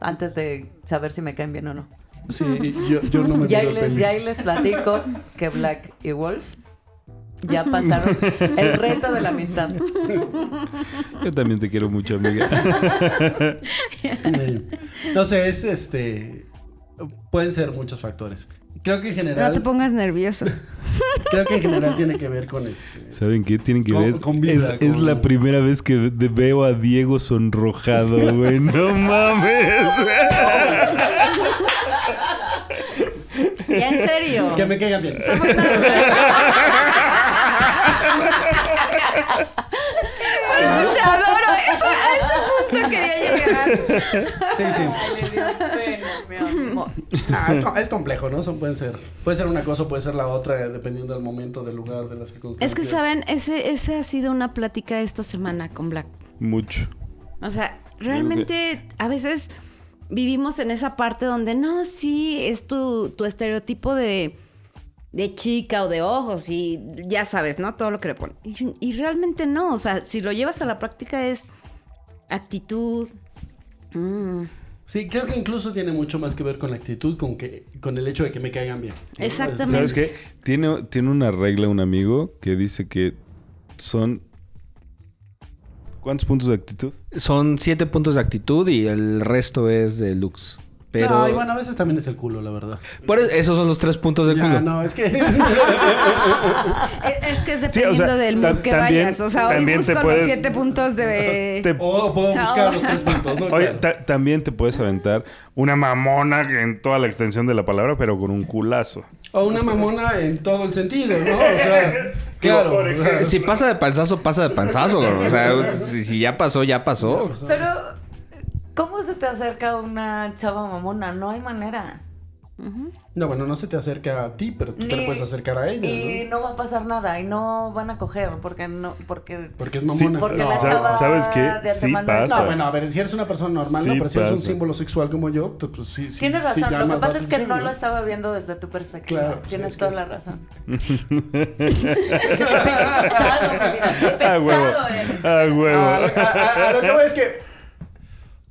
Antes de saber si me caen bien o no. Sí, yo, yo no me Y ahí les, y ahí les platico que Black y Wolf ya pasaron [laughs] el reto de la amistad. Yo también te quiero mucho, amiga. No sé, es este. Pueden ser muchos factores. Creo que en No general. te pongas nervioso. Creo que en general tiene que ver con este. ¿Saben qué? Tienen que Con- ver. con vida, es, la primera vez que ve- veo a Diego sonrojado, güey. No mames. Ya en serio. Que me caigan bien. Somos [laughs] Te adoro, eso, a ese punto quería llegar. Sí, sí. Ay, le dio pena, mi amor. Ah, es, co- es complejo, ¿no? Son, pueden ser, puede ser una cosa o puede ser la otra, eh, dependiendo del momento, del lugar, de las circunstancias. Es que, ¿saben? Ese, ese ha sido una plática esta semana con Black. Mucho. O sea, realmente a veces vivimos en esa parte donde no, sí, es tu, tu estereotipo de, de chica o de ojos y ya sabes, ¿no? Todo lo que le ponen. Y, y realmente no, o sea, si lo llevas a la práctica es actitud. mm, Sí, creo que incluso tiene mucho más que ver con la actitud, con que con el hecho de que me caigan bien. Exactamente. ¿Sabes qué? Tiene, tiene una regla un amigo que dice que son... ¿Cuántos puntos de actitud? Son siete puntos de actitud y el resto es de looks. Pero. No, y bueno, a veces también es el culo, la verdad. Por eso- esos son los tres puntos del Ya, culo. no, es que... [laughs] Es, que es Sí, o dependiendo sea, del mood que también- vayas. O sea, hoy también busco te puedes- los siete puntos de... [laughs] Te- o puedo buscar los tres puntos, ¿no? Oye, ta- también te puedes aventar una mamona en toda la extensión de la palabra, pero con un culazo. O una mamona en todo el sentido, ¿no? O sea, [laughs] claro. Si pasa de panzazo, pasa de panzazo. O sea, si, si ya pasó, ya pasó. Pero, ¿cómo se te acerca una chava mamona? No hay manera. No, bueno, no se te acerca a ti, pero tú te le puedes acercar a ella, Y ¿no? no va a pasar nada. Y no van a coger porque no... Porque... Porque es Sí, mamona. Porque No. la chava ¿sabes qué? de Sí pasa. No, bueno, a ver, si eres una persona normal, Sí no, pero si eres un símbolo sexual como yo, pues pues, sí, sí. Tienes sí razón, lo que pasa la es que no lo estaba viendo desde tu perspectiva. Claro, sí, Tienes es toda que- la razón. [laughs] Qué pesado, mi vida, qué A huevo. pesado eres. A huevo. A, a- a- a lo que voy es que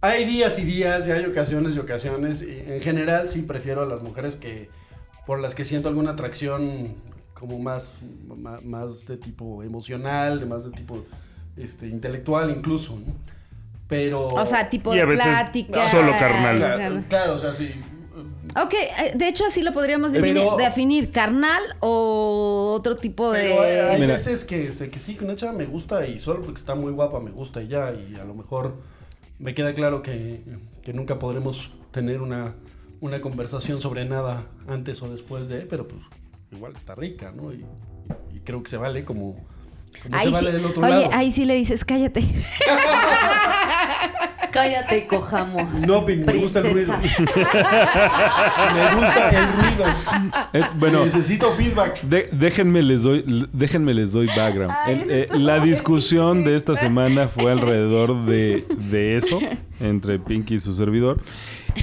hay días y días y hay ocasiones y ocasiones. Y en general sí prefiero a las mujeres que por las que siento alguna atracción como más, más, de tipo emocional, más de tipo este, intelectual incluso. ¿no? Pero... O sea, tipo Y a de veces plática. solo carnal. Claro, claro, o sea, sí. Ok, eh, de hecho así lo podríamos Pero- definir, definir, carnal o otro tipo Pero hay, de... hay Mira. veces que, este, que sí, que una chava me gusta y solo porque está muy guapa me gusta y ya. Y a lo mejor me queda claro que, que nunca podremos tener una, una conversación sobre nada antes o después de, pero pues igual está rica, ¿no? Y, y creo que se vale como, como Ahí se vale del otro oye, lado. ahí sí le dices, cállate. [laughs] Cállate y cojamos. No, Pin, me gusta el princesa. Me gusta el ruido. Eh, bueno, Necesito feedback. de- déjenme, les doy, déjenme les doy background. Ay, El- eh, la discusión de esta semana fue alrededor de, de eso, entre Pinky y su servidor.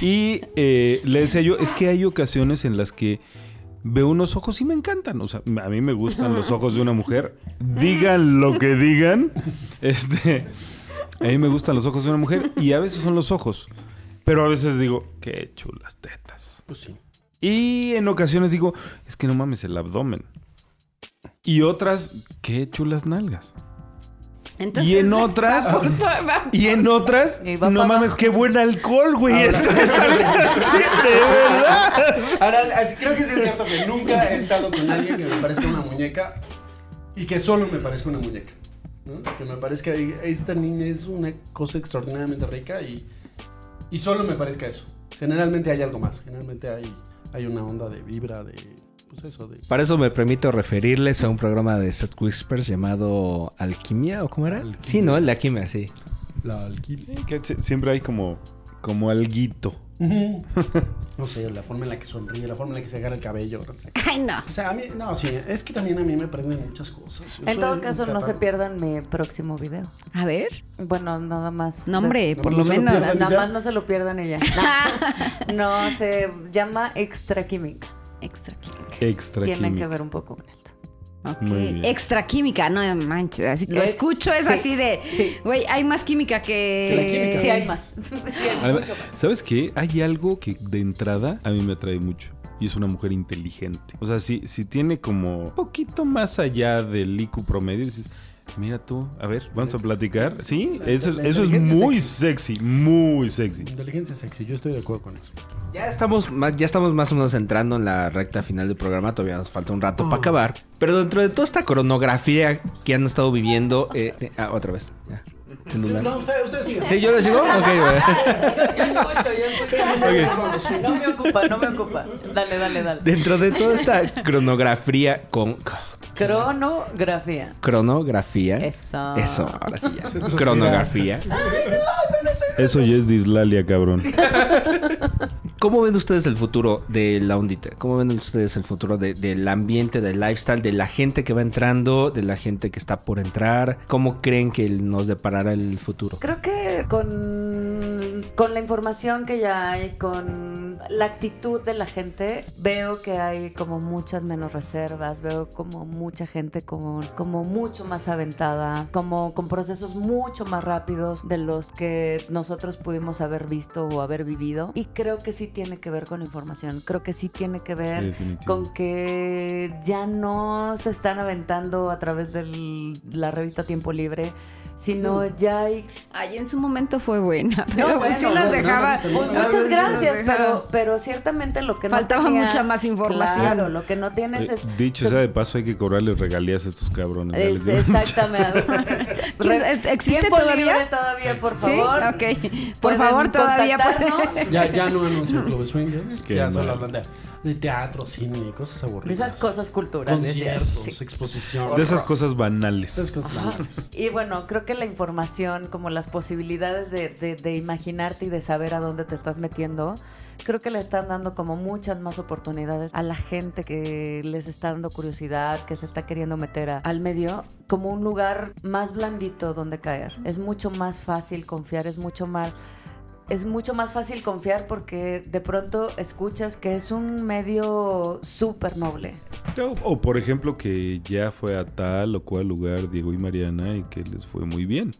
Y eh, le decía yo, es que hay ocasiones en las que veo unos ojos y me encantan. O sea, a mí me gustan los ojos de una mujer. Digan lo que digan. Este, a mí me gustan los ojos de una mujer y a veces son los ojos. Pero a veces digo, qué chulas tetas. Pues sí. Y en ocasiones digo, es que no mames el abdomen. Y otras, qué chulas nalgas. Entonces, y en otras, [laughs] y en otras, no mames, qué buen alcohol, güey. Esto- sí, de verdad. Ahora, así- creo que sí es cierto que nunca he estado con alguien que me parezca una muñeca y que solo me parezca una muñeca. ¿No? Que me parezca, esta niña es una cosa extraordinariamente rica y, y solo me parezca eso. Generalmente hay algo más, generalmente hay, hay una onda de vibra, de... Pues eso, de... Para eso me permito referirles a un programa de Seth Whispers llamado Alquimia, ¿o cómo era? Alquimia. Sí, ¿no? De Alquimia, sí. La alquimia. Que siempre hay como, como alguito. No sé, la forma en la que sonríe, la forma en la que se agarra el cabello. no sé. Ay, no. O sea, a mí, no, sí, es que también a mí me prenden muchas cosas. Yo En todo caso, no se pierdan mi próximo video. A ver. Bueno, nada más. No, hombre, No, por no lo menos. Nada más no se lo pierdan ella. [laughs] No, se llama Extra Química. Extra química. Extra Tienen que ver un poco con esto. Ok. Muy bien. Extra química, no manches. Así que Lo escucho, es sí, así de. sí. Güey, hay más química que. Que la química. Sí, hay más. [laughs] Sí, hay Además, mucho más. ¿Sabes qué? Hay algo que de entrada a mí me atrae mucho. Y es una mujer inteligente. O sea, si, si tiene como un poquito más allá del IQ promedio, dices, mira tú, a ver, vamos a platicar. Sí, La- eso, la eso es muy sexy, muy sexy. Inteligencia sexy, yo estoy de acuerdo con eso. Ya estamos, más, ya estamos más o menos entrando en la recta final del programa. Todavía nos falta un rato para acabar. Pero dentro de toda esta cronografía que han estado viviendo... eh, eh, ah, otra vez. Ya. Celular. No, ustedes usted sigan. ¿Sí, yo le sigo? Ok, güey. [laughs] Yo escucho, yo escucho. No me ocupa, no me ocupa. Dale, dale, dale. Dentro de toda esta cronografía con Cronografía. Cronografía. Eso. Eso, ahora sí ya. Cronografía. Eso ya es dislalia, cabrón. [laughs] ¿Cómo ven ustedes el futuro de la ondita? ¿Cómo ven ustedes el futuro de- del ambiente, del lifestyle, de la gente que va entrando, de la gente que está por entrar? ¿Cómo creen que nos deparará el futuro? Creo que con, con la información que ya hay, con la actitud de la gente, veo que hay como muchas menos reservas, veo como mucha gente como, como mucho más aventada, como con procesos mucho más rápidos de los que nosotros pudimos haber visto o haber vivido. Y creo que sí tiene que ver con información, creo que sí tiene que ver con que ya no se están aventando a través de la revista Tiempo Libre, sino ya hay Ay, en su momento fue buena, pero No, pues sí bueno, nos no, dejaba. Muchas gracias, dejaba. pero, pero ciertamente lo que no Faltaba mucha más información. Claro, lo que no tienes Eh, es... dicho sea de paso, hay que cobrarles regalías a estos cabrones. es- [laughs] exactamente. [laughs] ¿Quién- ¿existe todavía? todavía, por ¿Sí? favor. Ok. Por favor, todavía. Ya, ya no anuncian Club Swingers. Qué ya solo hablan de, de teatro, cine y cosas De aburridas. esas cosas culturales. Conciertos, sí. exposiciones. De esas cosas banales. Esas cosas banales. Y bueno, creo que la información, como las posibilidades de, de- de imaginarte y de saber a dónde te estás metiendo, creo que le están dando como muchas más oportunidades a la gente que les está dando curiosidad, que se está queriendo meter a- al medio, como un lugar más blandito donde caer. Es mucho más fácil confiar, es mucho más... Es mucho más fácil confiar porque de pronto escuchas que es un medio súper noble. O, o, por ejemplo que ya fue a tal o cual lugar Diego y Mariana y que les fue muy bien.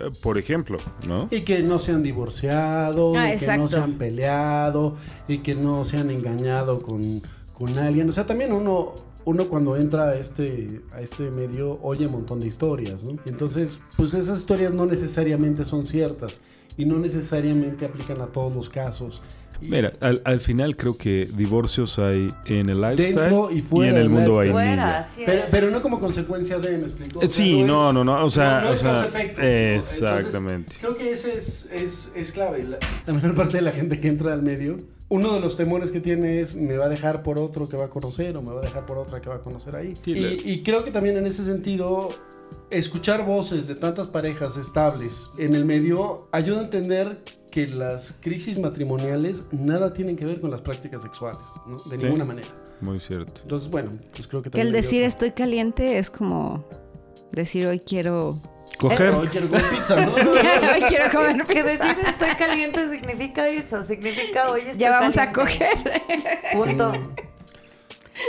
Eh, Por ejemplo, ¿no? Y que no se han divorciado, Ah, y que no se han peleado, y que no se han engañado con, con alguien. O sea, también uno, uno cuando entra a este, a este medio oye un montón de historias, ¿no? Entonces, pues esas historias no necesariamente son ciertas y no necesariamente aplican a todos los casos. Y Mira, al, al final creo que divorcios hay en el lifestyle Dentro y fuera en el mundo vainilla. Pero, pero no como consecuencia de, ¿me explico? O sea, Sí, no, es- no, no, o sea, no, no o es sea, ¿no? Entonces, exactamente. creo que ese es, es, es clave. La, la menor parte de la gente que entra al medio, uno de los temores que tiene es me va a dejar por otro que va a conocer o me va a dejar por otra que va a conocer ahí. Sí, y, y creo que también en ese sentido, escuchar voces de tantas parejas estables en el medio ayuda a entender que las crisis matrimoniales nada tienen que ver con las prácticas sexuales, ¿no? De Sí. ninguna manera. Muy cierto. Entonces, bueno, pues creo que Que el decir estoy caliente es como decir hoy quiero. Coger. otra- Hoy quiero comer pizza, ¿no? [laughs] hoy quiero [laughs] comer Que pizza. decir estoy caliente significa eso, significa oye estoy Ya vamos a caliente. coger. Punto.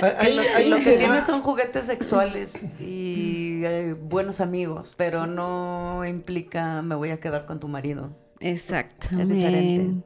Hay- hay- lo, hay lo un que tienes son juguetes sexuales y eh, buenos amigos, pero no implica me voy a quedar con tu marido. Exactamente.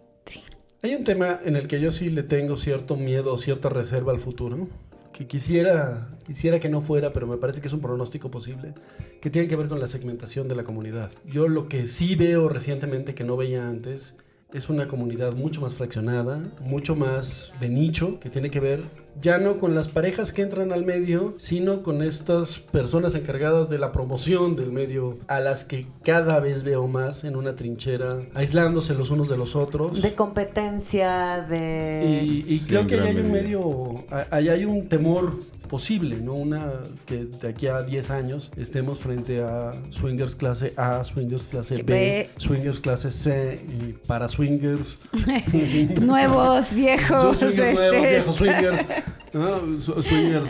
Hay un tema en el que yo sí le tengo cierto miedo, cierta reserva al futuro, que quisiera, quisiera que no fuera, pero me parece que es un pronóstico posible, que tiene que ver con la segmentación de la comunidad. Yo lo que sí veo recientemente que no veía antes es una comunidad mucho más fraccionada, mucho más de nicho, que tiene que ver ya no con las parejas que entran al medio, sino con estas personas encargadas de la promoción del medio, a las que cada vez veo más en una trinchera, aislándose los unos de los otros. De competencia, de... Y, y Sí, creo que ahí hay un medio, ahí hay un temor posible, ¿no? Una que de aquí a 10 años estemos frente a swingers clase A, swingers clase B, B. swingers clase C y para swingers. [laughs] [laughs] Nuevos, viejos, swingers este, nuevos, viejos swingers, ¿no? Swingers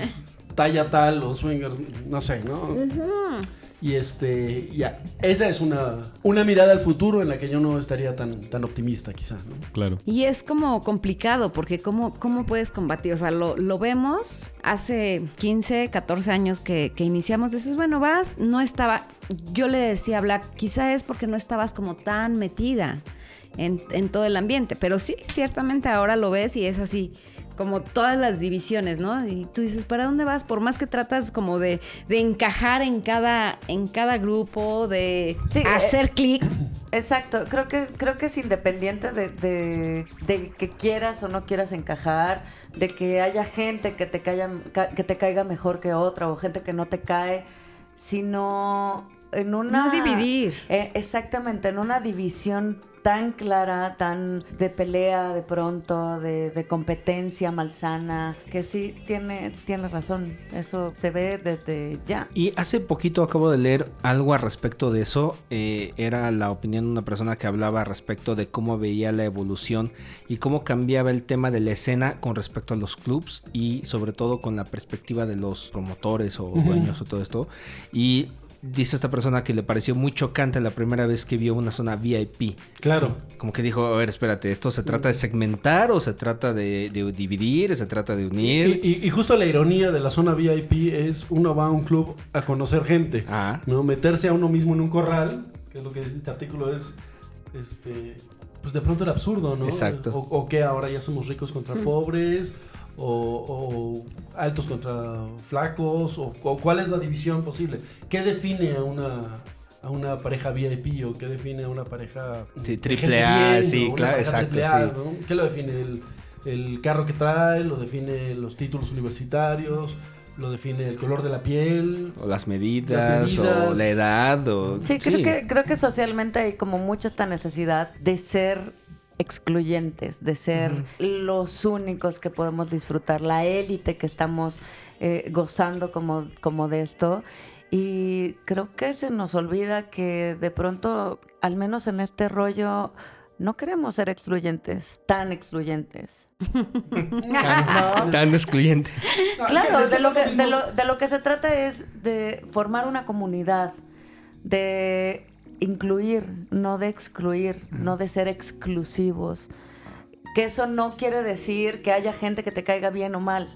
talla tal o swingers, no sé, ¿no? Y este, ya, esa es una, una mirada al futuro en la que yo no estaría tan, tan optimista quizá, ¿no? Claro. Y es como complicado porque ¿cómo, cómo puedes combatir? O sea, lo, lo vemos hace 15, 14 años que, que iniciamos. Dices, bueno, vas, no estaba, yo le decía a Black, quizá es porque no estabas como tan metida en, en todo el ambiente, pero sí, ciertamente ahora lo ves y es así como todas las divisiones, ¿no? Y tú dices, ¿para dónde vas? Por más que tratas como de, de encajar en cada, en cada grupo, de Sí, eh, hacer clic. Exacto, creo que, creo que es independiente de, de- de que quieras o no quieras encajar, de que haya gente que te, caiga, ca- que te caiga mejor que otra o gente que no te cae, sino en una... No dividir. Eh, exactamente, en una división tan clara, tan de pelea de pronto, de, de competencia malsana, que sí tiene, tiene razón. Eso se ve desde ya. Y hace poquito acabo de leer algo al respecto de eso. Eh, era la opinión de una persona que hablaba respecto de cómo veía la evolución y cómo cambiaba el tema de la escena con respecto a los clubs y sobre todo con la perspectiva de los promotores o dueños o todo esto. Y dice esta persona que le pareció muy chocante la primera vez que vio una zona VIP. Claro. Como que dijo, a ver, espérate, ¿esto se trata de segmentar o se trata de, de dividir, se trata de unir? y- y justo la ironía de la zona VIP es uno va a un club a conocer gente. Ah. ¿no? Meterse a uno mismo en un corral, que es lo que dice este artículo, es este pues de pronto era absurdo, ¿no? Exacto. O, o que ahora ya somos ricos contra pobres, o, o altos contra flacos, o, o cuál es la división posible. ¿Qué define a una a una pareja VIP o qué define a una pareja Sí, triple A, bien, sí, claro, exacto, A, sí. ¿no? ¿Qué lo define? El, el carro que trae, lo define los títulos universitarios, lo define el color de la piel. O las medidas, Las o la edad, o... Sí, creo que, creo que socialmente hay como mucha esta necesidad de ser excluyentes, de ser los únicos que podemos disfrutar, la élite que estamos eh, gozando como, como de esto. Y creo que se nos olvida que de pronto, al menos en este rollo, no queremos ser excluyentes, tan excluyentes. Tan, tan excluyentes. Claro, de lo que, de, lo, de lo que se trata es de formar una comunidad, de incluir, no de excluir, no de ser exclusivos. Que eso no quiere decir que haya gente que te caiga bien o mal.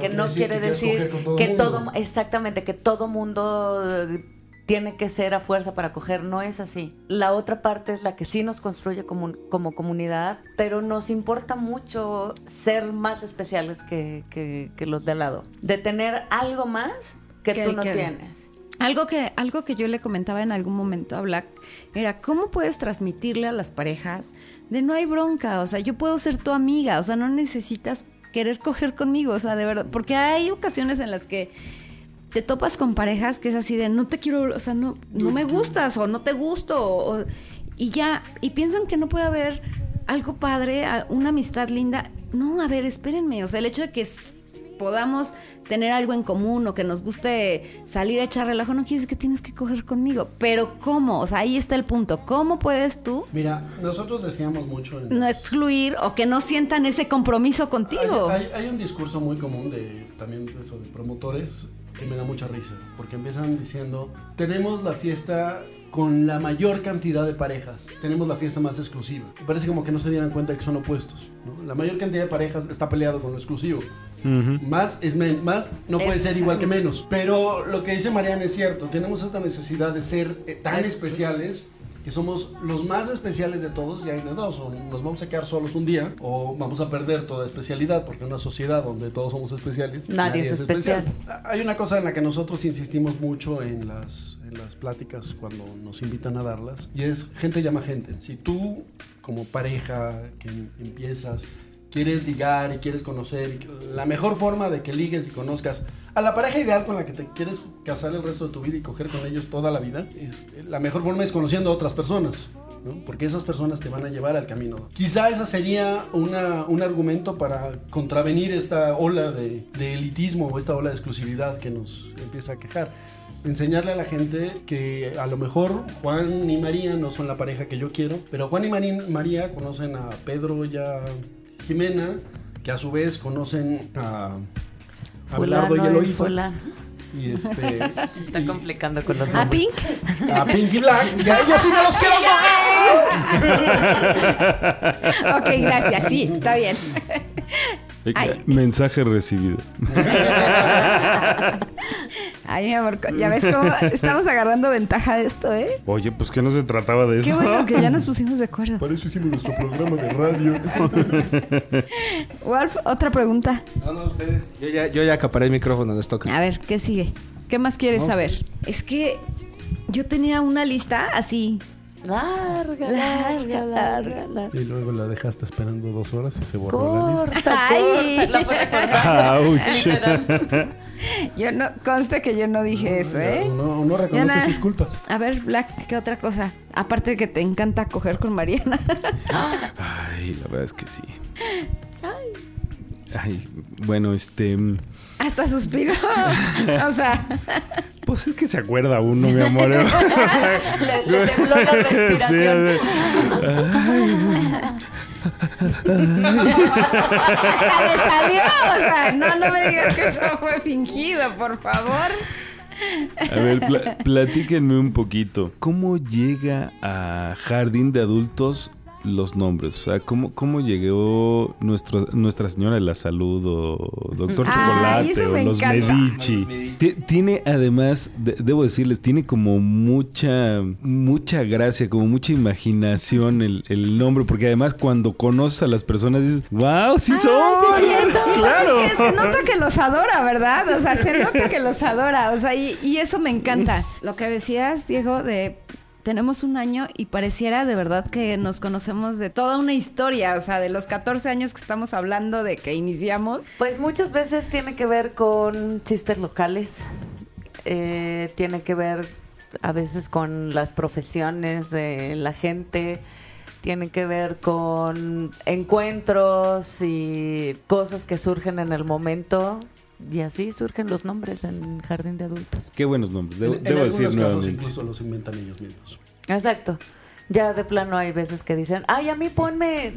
que no quiere decir todo que mundo. todo, exactamente, que todo mundo eh, tiene que ser a fuerza para coger. No es así. La otra parte es la que sí nos construye como, como comunidad, pero nos importa mucho ser más especiales que, que- que los de al lado. De tener algo más que, Que tú no que- tienes. Algo que, algo que yo le comentaba en algún momento a Black era cómo puedes transmitirle a las parejas de no hay bronca, o sea, yo puedo ser tu amiga, o sea, no necesitas querer coger conmigo, o sea, de verdad, porque hay ocasiones en las que te topas con parejas que es así de no te quiero, o sea, no, no me gustas o no te gusto, o- y ya, y piensan que no puede haber algo padre, una amistad linda. No, a ver, espérenme, o sea, el hecho de que podamos tener algo en común o que nos guste salir a echar relajo, no quiere decir que tienes que coger conmigo. Pero ¿cómo? O sea, ahí está el punto. ¿Cómo puedes tú Mira, nosotros decíamos mucho en... no excluir o que no sientan ese compromiso contigo? Hay, hay- hay un discurso muy común de también eso, de promotores que me da mucha risa, porque empiezan diciendo, tenemos la fiesta con la mayor cantidad de parejas, tenemos la fiesta más exclusiva. Parece como que no se dieran cuenta que son opuestos. ¿no? La mayor cantidad de parejas está peleado con lo exclusivo. Más es men- más no puede ser igual que menos. Pero lo que dice Mariana es cierto. Tenemos esta necesidad de ser eh, tan Es- especiales que somos los más especiales de todos y hay de dos. O nos vamos a quedar solos un día o vamos a perder toda especialidad porque en una sociedad donde todos somos especiales Nadie es especial. Hay una cosa en la que nosotros insistimos mucho en las, en las pláticas cuando nos invitan a darlas y es gente llama gente. Si tú como pareja que em- empiezas quieres ligar y quieres conocer, la mejor forma de que ligues y conozcas a la pareja ideal con la que te quieres casar el resto de tu vida y coger con ellos toda la vida, es- la mejor forma es conociendo a otras personas. ¿no? Porque esas personas te van a llevar al camino. Quizá esa sería una, un argumento para contravenir esta ola de, de elitismo o esta ola de exclusividad que nos empieza a quejar enseñarle a la gente que a lo mejor Juan y María no son la pareja que yo quiero, pero Juan y Mari- María conocen a Pedro y a Jimena, que a su vez conocen a Abelardo y y Eloísa. Y este. [laughs] Se está y- complicando con los ¿A nombres. Pink? a Pinky Black. Y a ellos sí me los quiero [laughs] ok, gracias, sí, está bien. Ay. Mensaje recibido. [laughs] Ay, mi amor, ya ves cómo estamos agarrando ventaja de esto, ¿eh? Oye, pues que no se trataba de Qué eso. bueno que ya nos pusimos de acuerdo. Para eso hicimos nuestro programa de radio. [laughs] Wolf, otra pregunta. No, no, ustedes. Yo ya, yo ya acaparé el micrófono, les toca. A ver, ¿qué sigue? ¿Qué más quieres saber? Es que yo tenía una lista así. Larga, Larga, larga, larga. Y luego la dejaste esperando dos horas y se borró la lista. Corta, Ay. corta. La voy a cortar. Yo no, conste que yo no dije eso, ¿eh? No, no reconoce sus culpas. A ver, Black, ¿qué otra cosa? Aparte de que te encanta coger con Mariana. [laughs] Ay, la verdad es que sí. Ay, bueno, este... mm, Hasta suspiró. [laughs] o sea, Pues es que se acuerda uno, mi amor. ¿eh? [laughs] Le, le tembló la respiración. Hasta no, no me digas que eso fue fingido, por favor. A ver, pla- platíquenme un poquito. ¿Cómo llega a Jardín de Adultos los nombres? O sea, ¿cómo, cómo llegó nuestro, Nuestra Señora de la Salud o Doctor Chocolate o me los encanta. Medici? Ti- Tiene además, de- debo decirles, tiene como mucha, mucha gracia, como mucha imaginación el, el nombre, porque además cuando conoces a las personas dices, wow, sí son. [laughs] claro. Es que se nota que los adora, ¿verdad? O sea, se nota que los adora. O sea, y, y eso me encanta. Lo que decías, Diego, de tenemos un año y pareciera de verdad que nos conocemos de toda una historia. O sea, de los 14 años que estamos hablando de que iniciamos. Pues muchas veces tiene que ver con chistes locales, eh, tiene que ver a veces con las profesiones de la gente, tiene que ver con encuentros y cosas que surgen en el momento. Y así surgen los nombres en Jardín de Adultos. Qué buenos nombres, debo, En- en debo decir casos nuevamente. incluso los inventan ellos mismos. Exacto. Ya de plano hay veces que dicen, ay, a mí ponme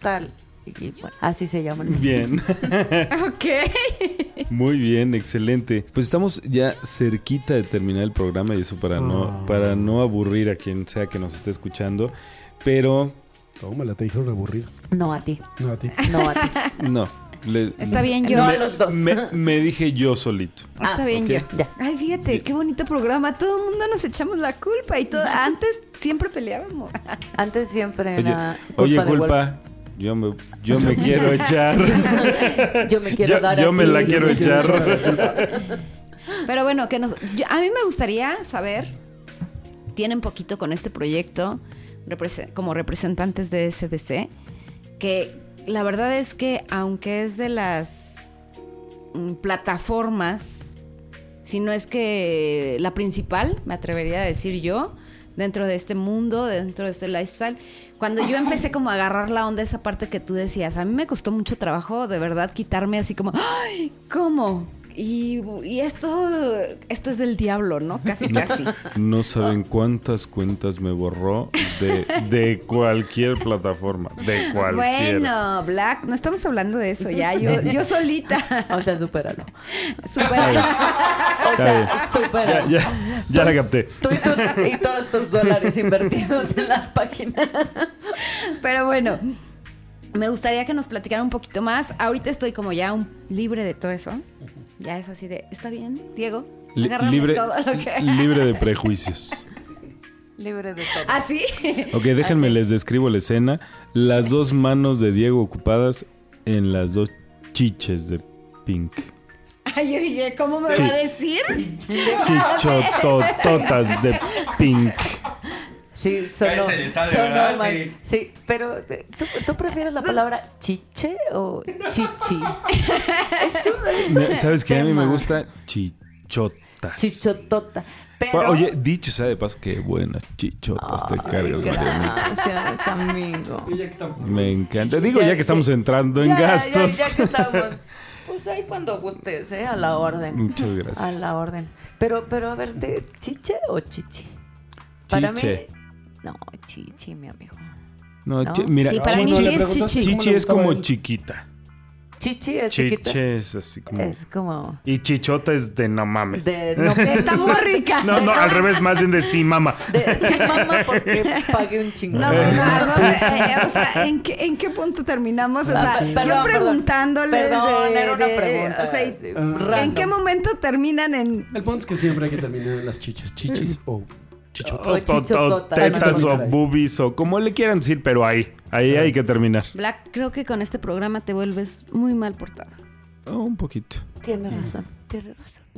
tal. Y bueno, así se llaman. Bien. [laughs] Ok. Muy bien, excelente. Pues estamos ya cerquita de terminar el programa y eso para no Ah. para no aburrir a quien sea que nos esté escuchando, pero Tómala, te dijeron aburrido. No a ti, No a ti. no a ti. [laughs] no. Le- Está bien yo. No me, los dos. me- me dije yo solito. Está Ah, bien ok. yo. Ya. Ay, fíjate, qué bonito programa. Todo el mundo nos echamos la culpa y todo. [laughs] Antes siempre peleábamos. Antes siempre Oye, era oye, de culpa. Yo me, yo me quiero [laughs] echar. Yo me quiero yo dar yo a me ti. la quiero echar. Pero bueno, que nos, yo- a mí me gustaría saber, tienen poquito con este proyecto represe- como representantes de SDC, que la verdad es que aunque es de las mm, plataformas, si no es que la principal, me atrevería a decir yo, dentro de este mundo, dentro de este lifestyle, cuando yo empecé como a agarrar la onda, esa parte que tú decías, a mí me costó mucho trabajo de verdad quitarme así como, ¡ay! ¿Cómo? Y, y esto, esto es del diablo, ¿no? Casi, casi. No saben cuántas cuentas me borró de, de cualquier plataforma. De cualquier. Bueno, Black, no estamos hablando de eso ya. Yo, yo solita. [laughs] O sea, supéralo. Súper. O sea. Ya, supéralo. ya, ya la capté. Tú y, todos tus dólares invertidos en las páginas. Pero bueno, me gustaría que nos platicara un poquito más. Ahorita estoy como ya un- libre de todo eso. Ya es así de, ¿está bien, Diego? Li- libre, todo lo que- libre de prejuicios. Libre de todo. ¿Ah, sí? [laughs] Ok, déjenme les describo la escena. Las dos manos de Diego ocupadas en las dos chiches de Pink. Ay, yo dije, ¿cómo me va a decir? Chichotototas de Pink. Sí, sonó, Cállese, le sale, sonó ¿verdad? mal. Sí. Sí. pero eh, ¿tú, tú prefieres la palabra chiche o chichi? [laughs] Es un, es un ¿Sabes qué? A mí me gusta chichotas. Chichotota. Pero... Pa- Oye, dicho sea de paso, qué buenas chichotas te cargas. Gracias, amigo. Ya Me encanta. Digo, ya que estamos entrando en Ya, ya, gastos. Ya, que estamos. [laughs] Pues ahí cuando gustes, ¿eh? A la orden. Muchas gracias. A la orden. Pero, pero a ver, ¿de ¿chiche o chichi? Para Chiche. mí. No, chichi, mi amigo. No, ¿No? chi- mira, Sí, para mí chichi, sí es chichi. chichi es como chiquita. Chichi es chiquita. Chiche es así como. Es como. Y chichota es de no mames. De, no, Está muy rica. No, no, al revés, más bien de sí, mama. de sí, mamá, porque pagué un chingo. [laughs] No, no, no, eh, o sea, ¿en qué, ¿en qué punto terminamos? O sea, Perdón, yo perdón. preguntándoles Perdón, de- era una de- pregunta. o sea, ¿y- sí, Ah. ¿En random. qué momento terminan en El punto es que siempre hay que terminar en las chichis. Chichis o chichotas. O O, chichotota. tetas o boobies o como le quieran decir, pero ahí, ahí hay que terminar. Black? Creo que con este programa te vuelves muy mal portada. Oh, un poquito. Tiene razón, tiene razón. [laughs]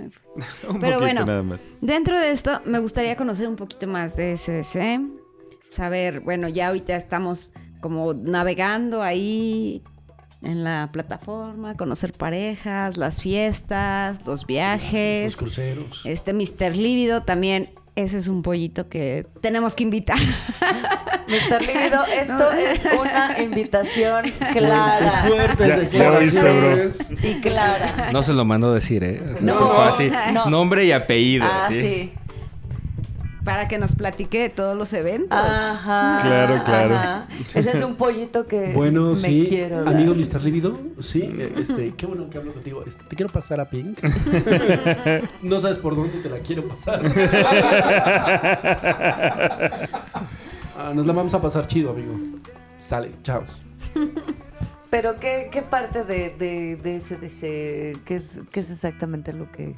Un Pero poquito bueno. nada más. Dentro de esto, me gustaría conocer un poquito más de SDC. Saber, bueno, ya ahorita estamos como navegando ahí en la plataforma, conocer parejas, las fiestas, los viajes. Los cruceros. Este Mr. Lívido también, ese es un pollito que tenemos que invitar. [laughs] Mr. Lívido, [laughs] esto es una invitación clara. Fuertes Ya- ya oíste, bro. declaraciones. Y clara. No se lo mandó decir, ¿eh? O sea, No, fue así. no. Nombre y apellido. Ah, ¿sí? sí. Para que nos platique de todos los eventos. Ajá. Claro, claro. ajá. Ese es un pollito que Bueno, me sí. quiero. dar. Amigo Mr. Lívido, sí. Este, qué bueno que hablo contigo. Este, te quiero pasar a Pink. [laughs] no sabes por dónde te la quiero pasar. Ah, nos la vamos a pasar chido, amigo. Sale, chao. Pero, ¿qué, qué parte de, de, de ese, de ese- qué es, qué es exactamente lo que...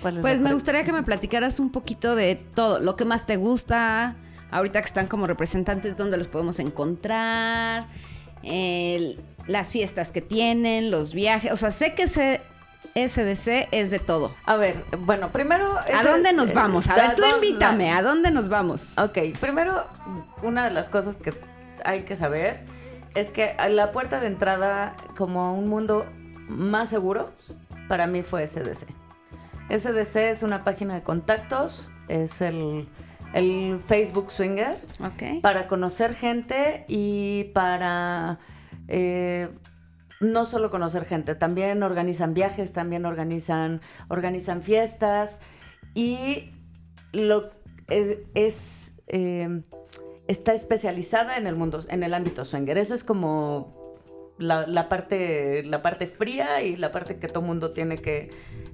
cuál es Pues me gustaría que me platicaras un poquito de todo, lo que más te gusta, ahorita que están como representantes, dónde los podemos encontrar, el- las fiestas que tienen, los viajes, o sea, sé que SDC es de todo. A ver, bueno, primero... ¿A dónde nos vamos? A ver, tú invítame, ¿a dónde nos vamos? Ok, primero, una de las cosas que hay que saber es que la puerta de entrada como a un mundo más seguro para mí fue SDC. SDC es una página de contactos, es el, el Facebook Swinger. Para conocer gente y para eh, no solo conocer gente, también organizan viajes, también organizan, organizan fiestas. Y lo es, es, eh, está especializada en el mundo, en el ámbito swinger. Eso es como la, la parte, la parte fría y la parte que todo mundo tiene que,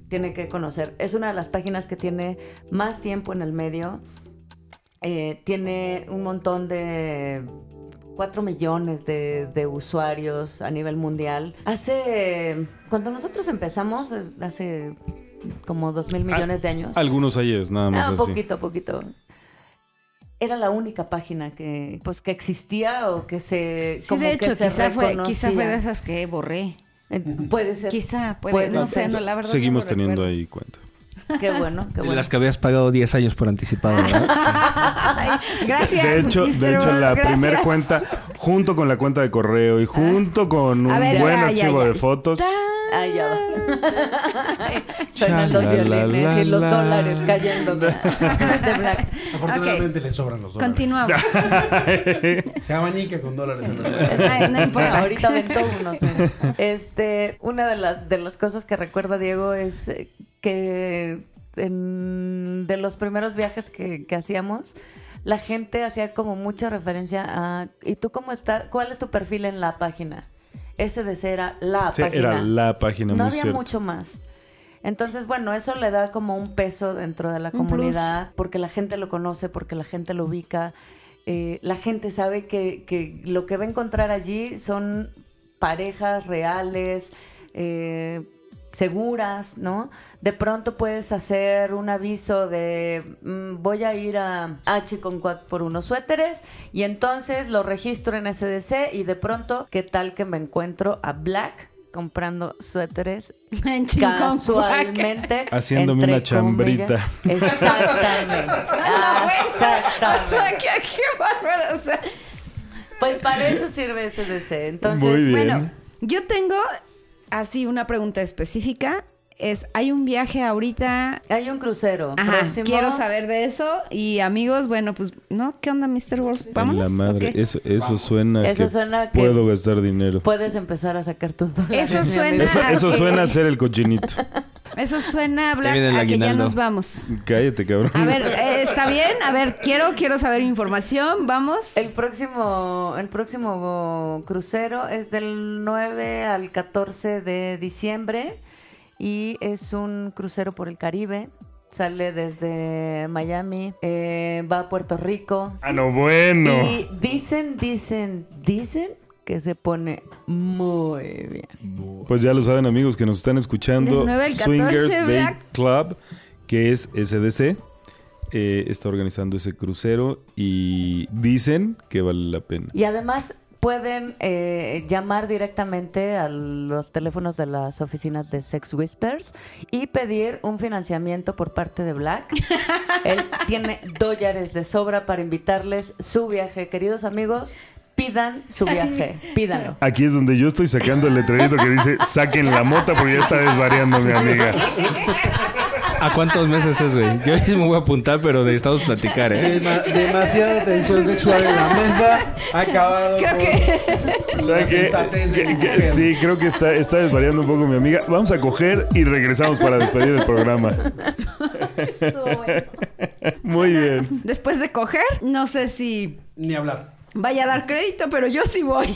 tiene que conocer. Es una de las páginas que tiene más tiempo en el medio. Eh, tiene un montón de 4 millones de, de usuarios a nivel mundial. Hace, cuando nosotros empezamos, hace como 2 mil millones de años. Algunos ayeres, nada más Ah, así. poquito, poquito. Era la única página que, pues, que existía o que se, Sí, como de que hecho, se quizá fue, quizá fue de esas que borré. Eh, Puede ser. Quizá, puede, Puede no ser. sé, no, la verdad. Seguimos no teniendo recuerdo. ahí cuenta. Qué bueno, qué bueno. Las que habías pagado 10 años por anticipado, ¿verdad? [laughs] Ay, gracias. de hecho, Mr. de hecho la primera cuenta, junto con la cuenta de correo y junto con un ver, buen ya, ya, archivo ya. de fotos, Ay, ya va. [laughs] Suenan los violines la, y los la. dólares cayendo de, [laughs] de Black. Afortunadamente le sobran los dólares. Continuamos. [laughs] Se abanica con dólares en no importa. Ahorita aventó unos. Este, una de las, de las cosas que recuerda Diego es que en- de los primeros viajes que, que hacíamos, la gente hacía como mucha referencia a ¿y tú cómo estás? ¿Cuál es tu perfil en la página? SDC era la sí, página. era la página no muy había mucho más. Entonces, bueno, eso le da como un peso dentro de la Un comunidad, porque la gente lo conoce, porque la gente lo ubica. Eh, la gente sabe que, que lo que va a encontrar allí son parejas reales, eh, seguras, ¿no? De pronto puedes hacer un aviso de mm, voy a ir a H con por unos suéteres y entonces lo registro en SDC y de pronto, ¿qué tal que me encuentro a Black comprando suéteres [laughs] En casualmente Haciéndome una chambrita. [laughs] comillas. [laughs] Exactamente. O sea, Exactamente. Pues para eso sirve SDC. Entonces, Muy bien. Bueno, yo tengo así una pregunta específica. Es, hay un viaje ahorita. hay un crucero. Ajá, próximo. quiero saber de eso. Y amigos, bueno, pues, ¿no? ¿Qué onda, Mr. Wolf? En Vámonos. la madre, eso, eso suena Eso que suena que- puedo gastar dinero. Puedes empezar a sacar tus dólares. Eso [laughs] suena-. Eso, eso suena a ser el cochinito. [laughs] Eso suena a, Black, a que ya nos vamos. Cállate, cabrón. A ver, eh, ¿está bien? A ver, quiero, quiero saber información. Vamos. El próximo, el próximo crucero es del 9 al 14 de diciembre y es un crucero por el Caribe. Sale desde Miami, eh, va a Puerto Rico. Ah, no, bueno. Y dicen, dicen, dicen que se pone muy bien. Pues ya lo saben, amigos que nos están escuchando. Del 9 al 14, Swingers Day. Club, que es SDC, eh, está organizando ese crucero y dicen que vale la pena. Y además pueden eh, llamar directamente a los teléfonos de las oficinas de Sex Whispers y pedir un financiamiento por parte de Black. [laughs] Él tiene dólares de sobra para invitarles su viaje. Queridos amigos, pidan su viaje, pídanlo. Aquí es donde yo estoy sacando el letrerito que dice saquen la mota porque ya está desvariando mi amiga. ¿A cuántos meses es, güey? Yo sí me voy a apuntar, pero necesitamos platicar, ¿eh? Dema- demasiada tensión sexual en la mesa. Ha acabado Creo que sí, creo que está, está desvariando un poco mi amiga. Vamos a coger y regresamos para despedir el programa. Muy bien. después de coger, no sé si Ni hablar. Vaya a dar crédito, pero yo sí voy.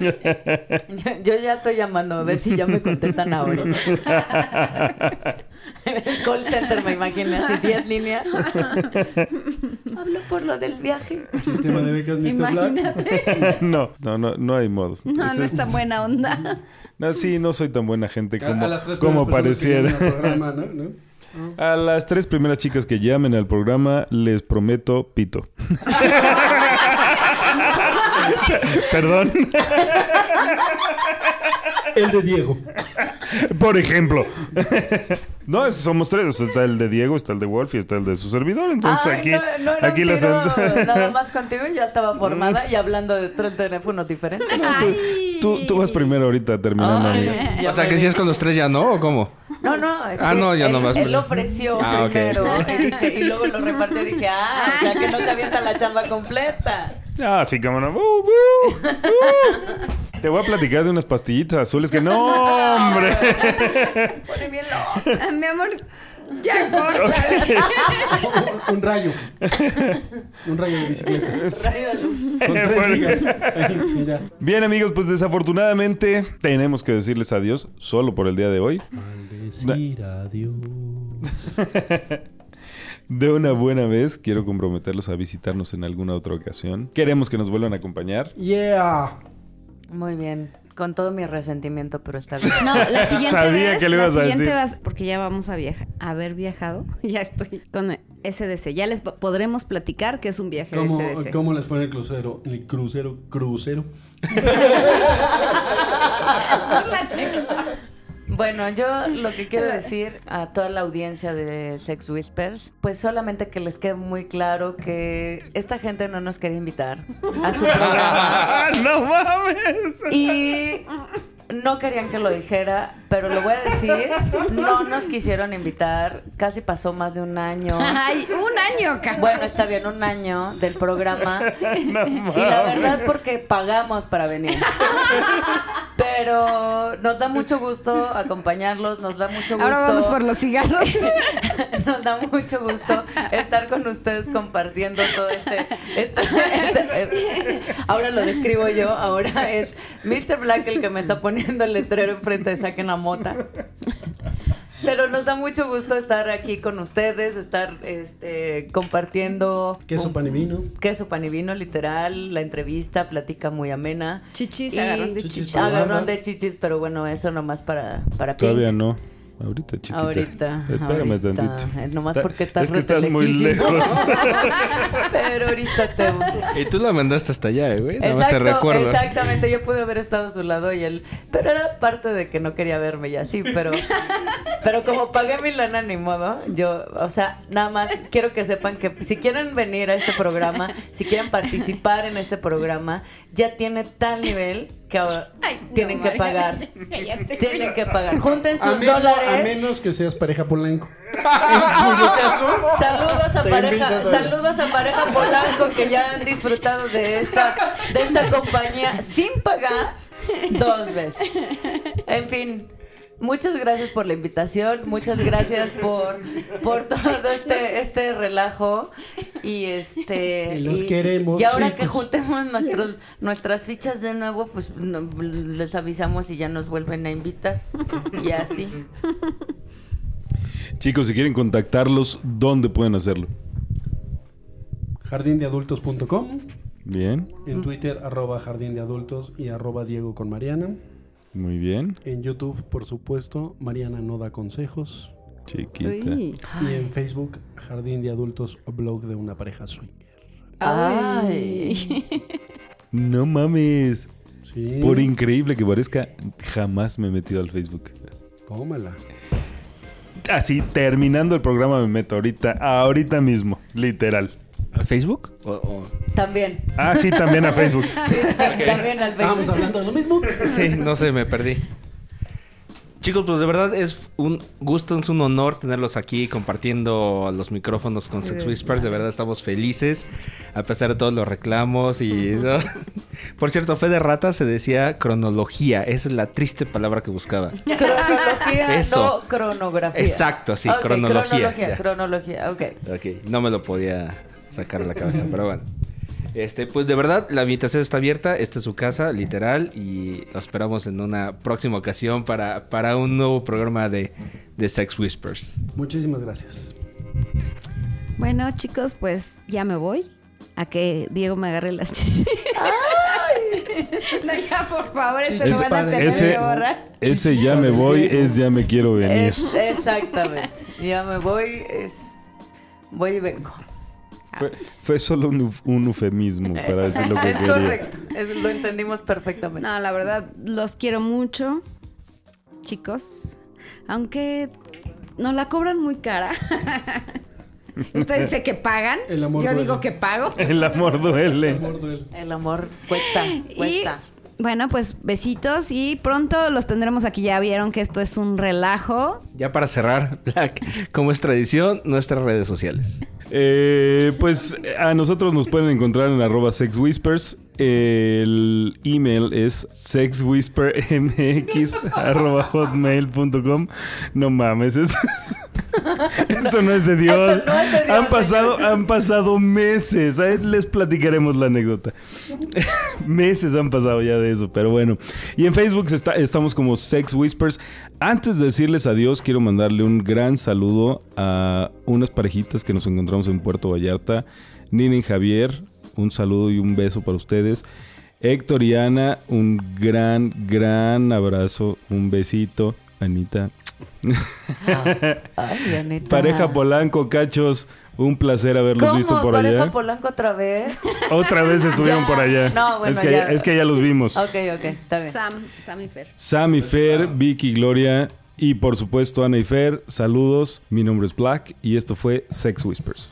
Yo, [laughs] yo ya estoy llamando a ver si ya me contestan ahora. [laughs] El call center, me imagino, así 10 líneas. [laughs] Hablo por lo del viaje. Sistema de becas Mr. Black. Imagínate. No, no, no, no hay modo. No, Es- no es tan buena onda. No, sí, no soy tan buena gente A- como, como pareciera. vienen al programa, ¿no? ¿no? A las tres primeras chicas que llamen al programa les prometo pito. Perdón. El de Diego. Por ejemplo. no, somos tres. O sea, está el de Diego, está el de Wolf y está el de su servidor. Entonces Ay, aquí, no, no era aquí las [laughs] nada más contigo ya estaba formada y hablando de tres teléfonos diferentes. Ay. tú, tú vas primero ahorita terminando, Ay, ya O sea, que si es con los tres ya no, ¿o cómo? No, no. es Ah, no, ya él, nomás Él me- ofreció Ah, primero [laughs] [laughs] y, luego lo repartió y dije, ah, o sea que no se avienta la chamba completa. Ah, sí, no. Uh, uh, uh. Te voy a platicar de unas pastillitas azules que no, hombre. [laughs] Pone bien loco. Ah, Mi amor, ya corta. [laughs] Un rayo. Un rayo de bicicleta. Rayo de luz. Con tres Bueno. ligas. Ahí, ya. Bien, amigos, pues desafortunadamente tenemos que decirles adiós solo por el día de hoy. Decir adiós. [laughs] De una buena vez, quiero comprometerlos a visitarnos en alguna otra ocasión. Queremos que nos vuelvan a acompañar. Yeah. Muy bien. Con todo mi resentimiento, pero está bien. No, la [laughs] siguiente Sabía vez, que la ibas a siguiente decir. vas- porque ya vamos a viajar, haber viajado. [laughs] Ya estoy con SDC. Ya les po- podremos platicar que es un viaje ¿Cómo, de SDC. ¿Cómo les fue en el crucero? El crucero, crucero. [laughs] Bueno, yo lo que quiero decir a toda la audiencia de Sex Whispers, pues solamente que les quede muy claro que esta gente no nos quería invitar a su [laughs] programa ¡No mames! y no querían que lo dijera, pero lo voy a decir, [laughs] no nos quisieron invitar, casi pasó más de un año. Ay, un año, cabrón. Bueno, está bien, un año del programa. [laughs] y la verdad porque pagamos para venir. [laughs] Pero nos da mucho gusto acompañarlos, nos da mucho gusto. Ahora vamos por los cigarros. Nos da mucho gusto estar con ustedes compartiendo todo este, este- este- ahora lo describo yo, ahora es Mr. Black el que me está poniendo el letrero enfrente de saquen la mota. Pero nos da mucho gusto estar aquí con ustedes, estar este, compartiendo Queso, un- pan y vino. queso, pan y vino, literal, la entrevista, plática muy amena. Chichis, Y- agarrón de Chichis Agarrón de chichis, pero bueno, eso nomás para, para Todavía Pink. no. Ahorita, chiquita. Ahorita. Espérame ahorita. tantito. Eh, Nomás Ta- porque estás Es que estás muy lejos. [laughs] Pero ahorita te... Y tú la mandaste hasta allá, eh, güey. Nada más te Exacto, recuerdo. exactamente. Yo pude haber estado a su lado y él... Pero era parte de que no quería verme y así, pero... Pero como pagué mi lana, ni modo. Yo, o sea, nada más quiero que sepan que si quieren venir a este programa, si quieren participar en este programa, ya tiene tal nivel que ahora Ay, no, tienen que pagar. [laughs] Tienen que pagar. Junten A sus menos, dólares. a menos que seas pareja polanco. En cuyo caso, Saludos a pareja, saludos a pareja Polanco que ya han disfrutado de esta, de esta compañía sin pagar dos veces. En fin. Muchas gracias por la invitación, muchas gracias por, por todo este, este relajo y este Y los queremos, y ahora que juntemos nuestros, nuestras fichas de nuevo, pues no- les avisamos y ya nos vuelven a invitar y así. Chicos, si quieren contactarlos, ¿dónde pueden hacerlo? jardindeadultos.com. Bien, En Twitter, arroba jardín de adultos y arroba Diego con Mariana. Muy bien. En YouTube, por supuesto, Mariana no da consejos. Chiquita. Uy. Y en Facebook, Jardín de Adultos, blog de una pareja swinger. Ay. [laughs] No mames. Sí. Por increíble que parezca, jamás me he metido al Facebook. Tómala. Así, terminando el programa me meto ahorita, ahorita mismo, literal. ¿A Facebook? O- o- También. Ah, sí, también a Facebook. [laughs] También al Estábamos Facebook. hablando de lo mismo. Sí, no sé, me perdí. Chicos, pues de verdad es un gusto, es un honor tenerlos aquí compartiendo los micrófonos con Sex Whispers. De verdad estamos felices, a pesar de todos los reclamos y... ¿no? Por cierto, fe de rata se decía cronología. Esa es la triste palabra que buscaba. Cronología, Eso. no cronografía. Exacto, sí, cronología, Cronología, ya. cronología, ok. Ok, no me lo podía sacar la cabeza, pero bueno. Este, pues de verdad, la invitación está abierta. Esta es su casa, literal. Y lo esperamos en una próxima ocasión para, para un nuevo programa de, de Sex Whispers. Muchísimas gracias. Bueno, chicos, pues ya me voy. A que Diego me agarre las chichis. [laughs] no, ya, por favor, esto lo van a tener Ese, que borrar. ese ya me voy, es ya me quiero venir. Es- exactamente. Ya me voy, es. Voy y vengo. Fue, fue solo un, uf- un eufemismo para decir lo que es quería. correcto. es- lo entendimos perfectamente. No, la verdad, los quiero mucho, chicos. Aunque nos la cobran muy cara. [laughs] Ustedes dicen que pagan. El amor Yo duele. digo que pago. El amor duele. El amor cuesta, Y cuesta. Bueno, pues besitos y pronto los tendremos aquí. Ya vieron que esto es un relajo. Ya para cerrar, [laughs] Black, como es tradición, nuestras redes sociales. Eh, pues a nosotros nos pueden encontrar en arroba sexwhispers. El email es sexwhispermx [laughs] arroba hotmail.com. No mames, [laughs] esto, es- no es de Dios. No es de Dios, han, pasado, han pasado meses. Ahí les platicaremos la anécdota. [laughs] meses han pasado ya de eso, pero bueno. Y en Facebook está- estamos como Sex Whispers. Antes de decirles adiós, quiero mandarle un gran saludo a unas parejitas que nos encontramos en Puerto Vallarta. Nina y Javier, un saludo y un beso para ustedes. Héctor y Ana, un gran, gran abrazo, un besito. Anita. Ay, Anita. Pareja Polanco, cachos, un placer haberlos ¿Cómo? visto por ¿Pareja allá. Polanco otra vez? Otra vez [laughs] estuvieron Ya. por allá. No, bueno, es, que, ya. es que ya los vimos. Ok, ok, está bien. Sam, Sam y Fer. Sam y Fer, Vicky, Gloria y por supuesto Ana y Fer. Saludos. Mi nombre es Black y esto fue Sex Whispers.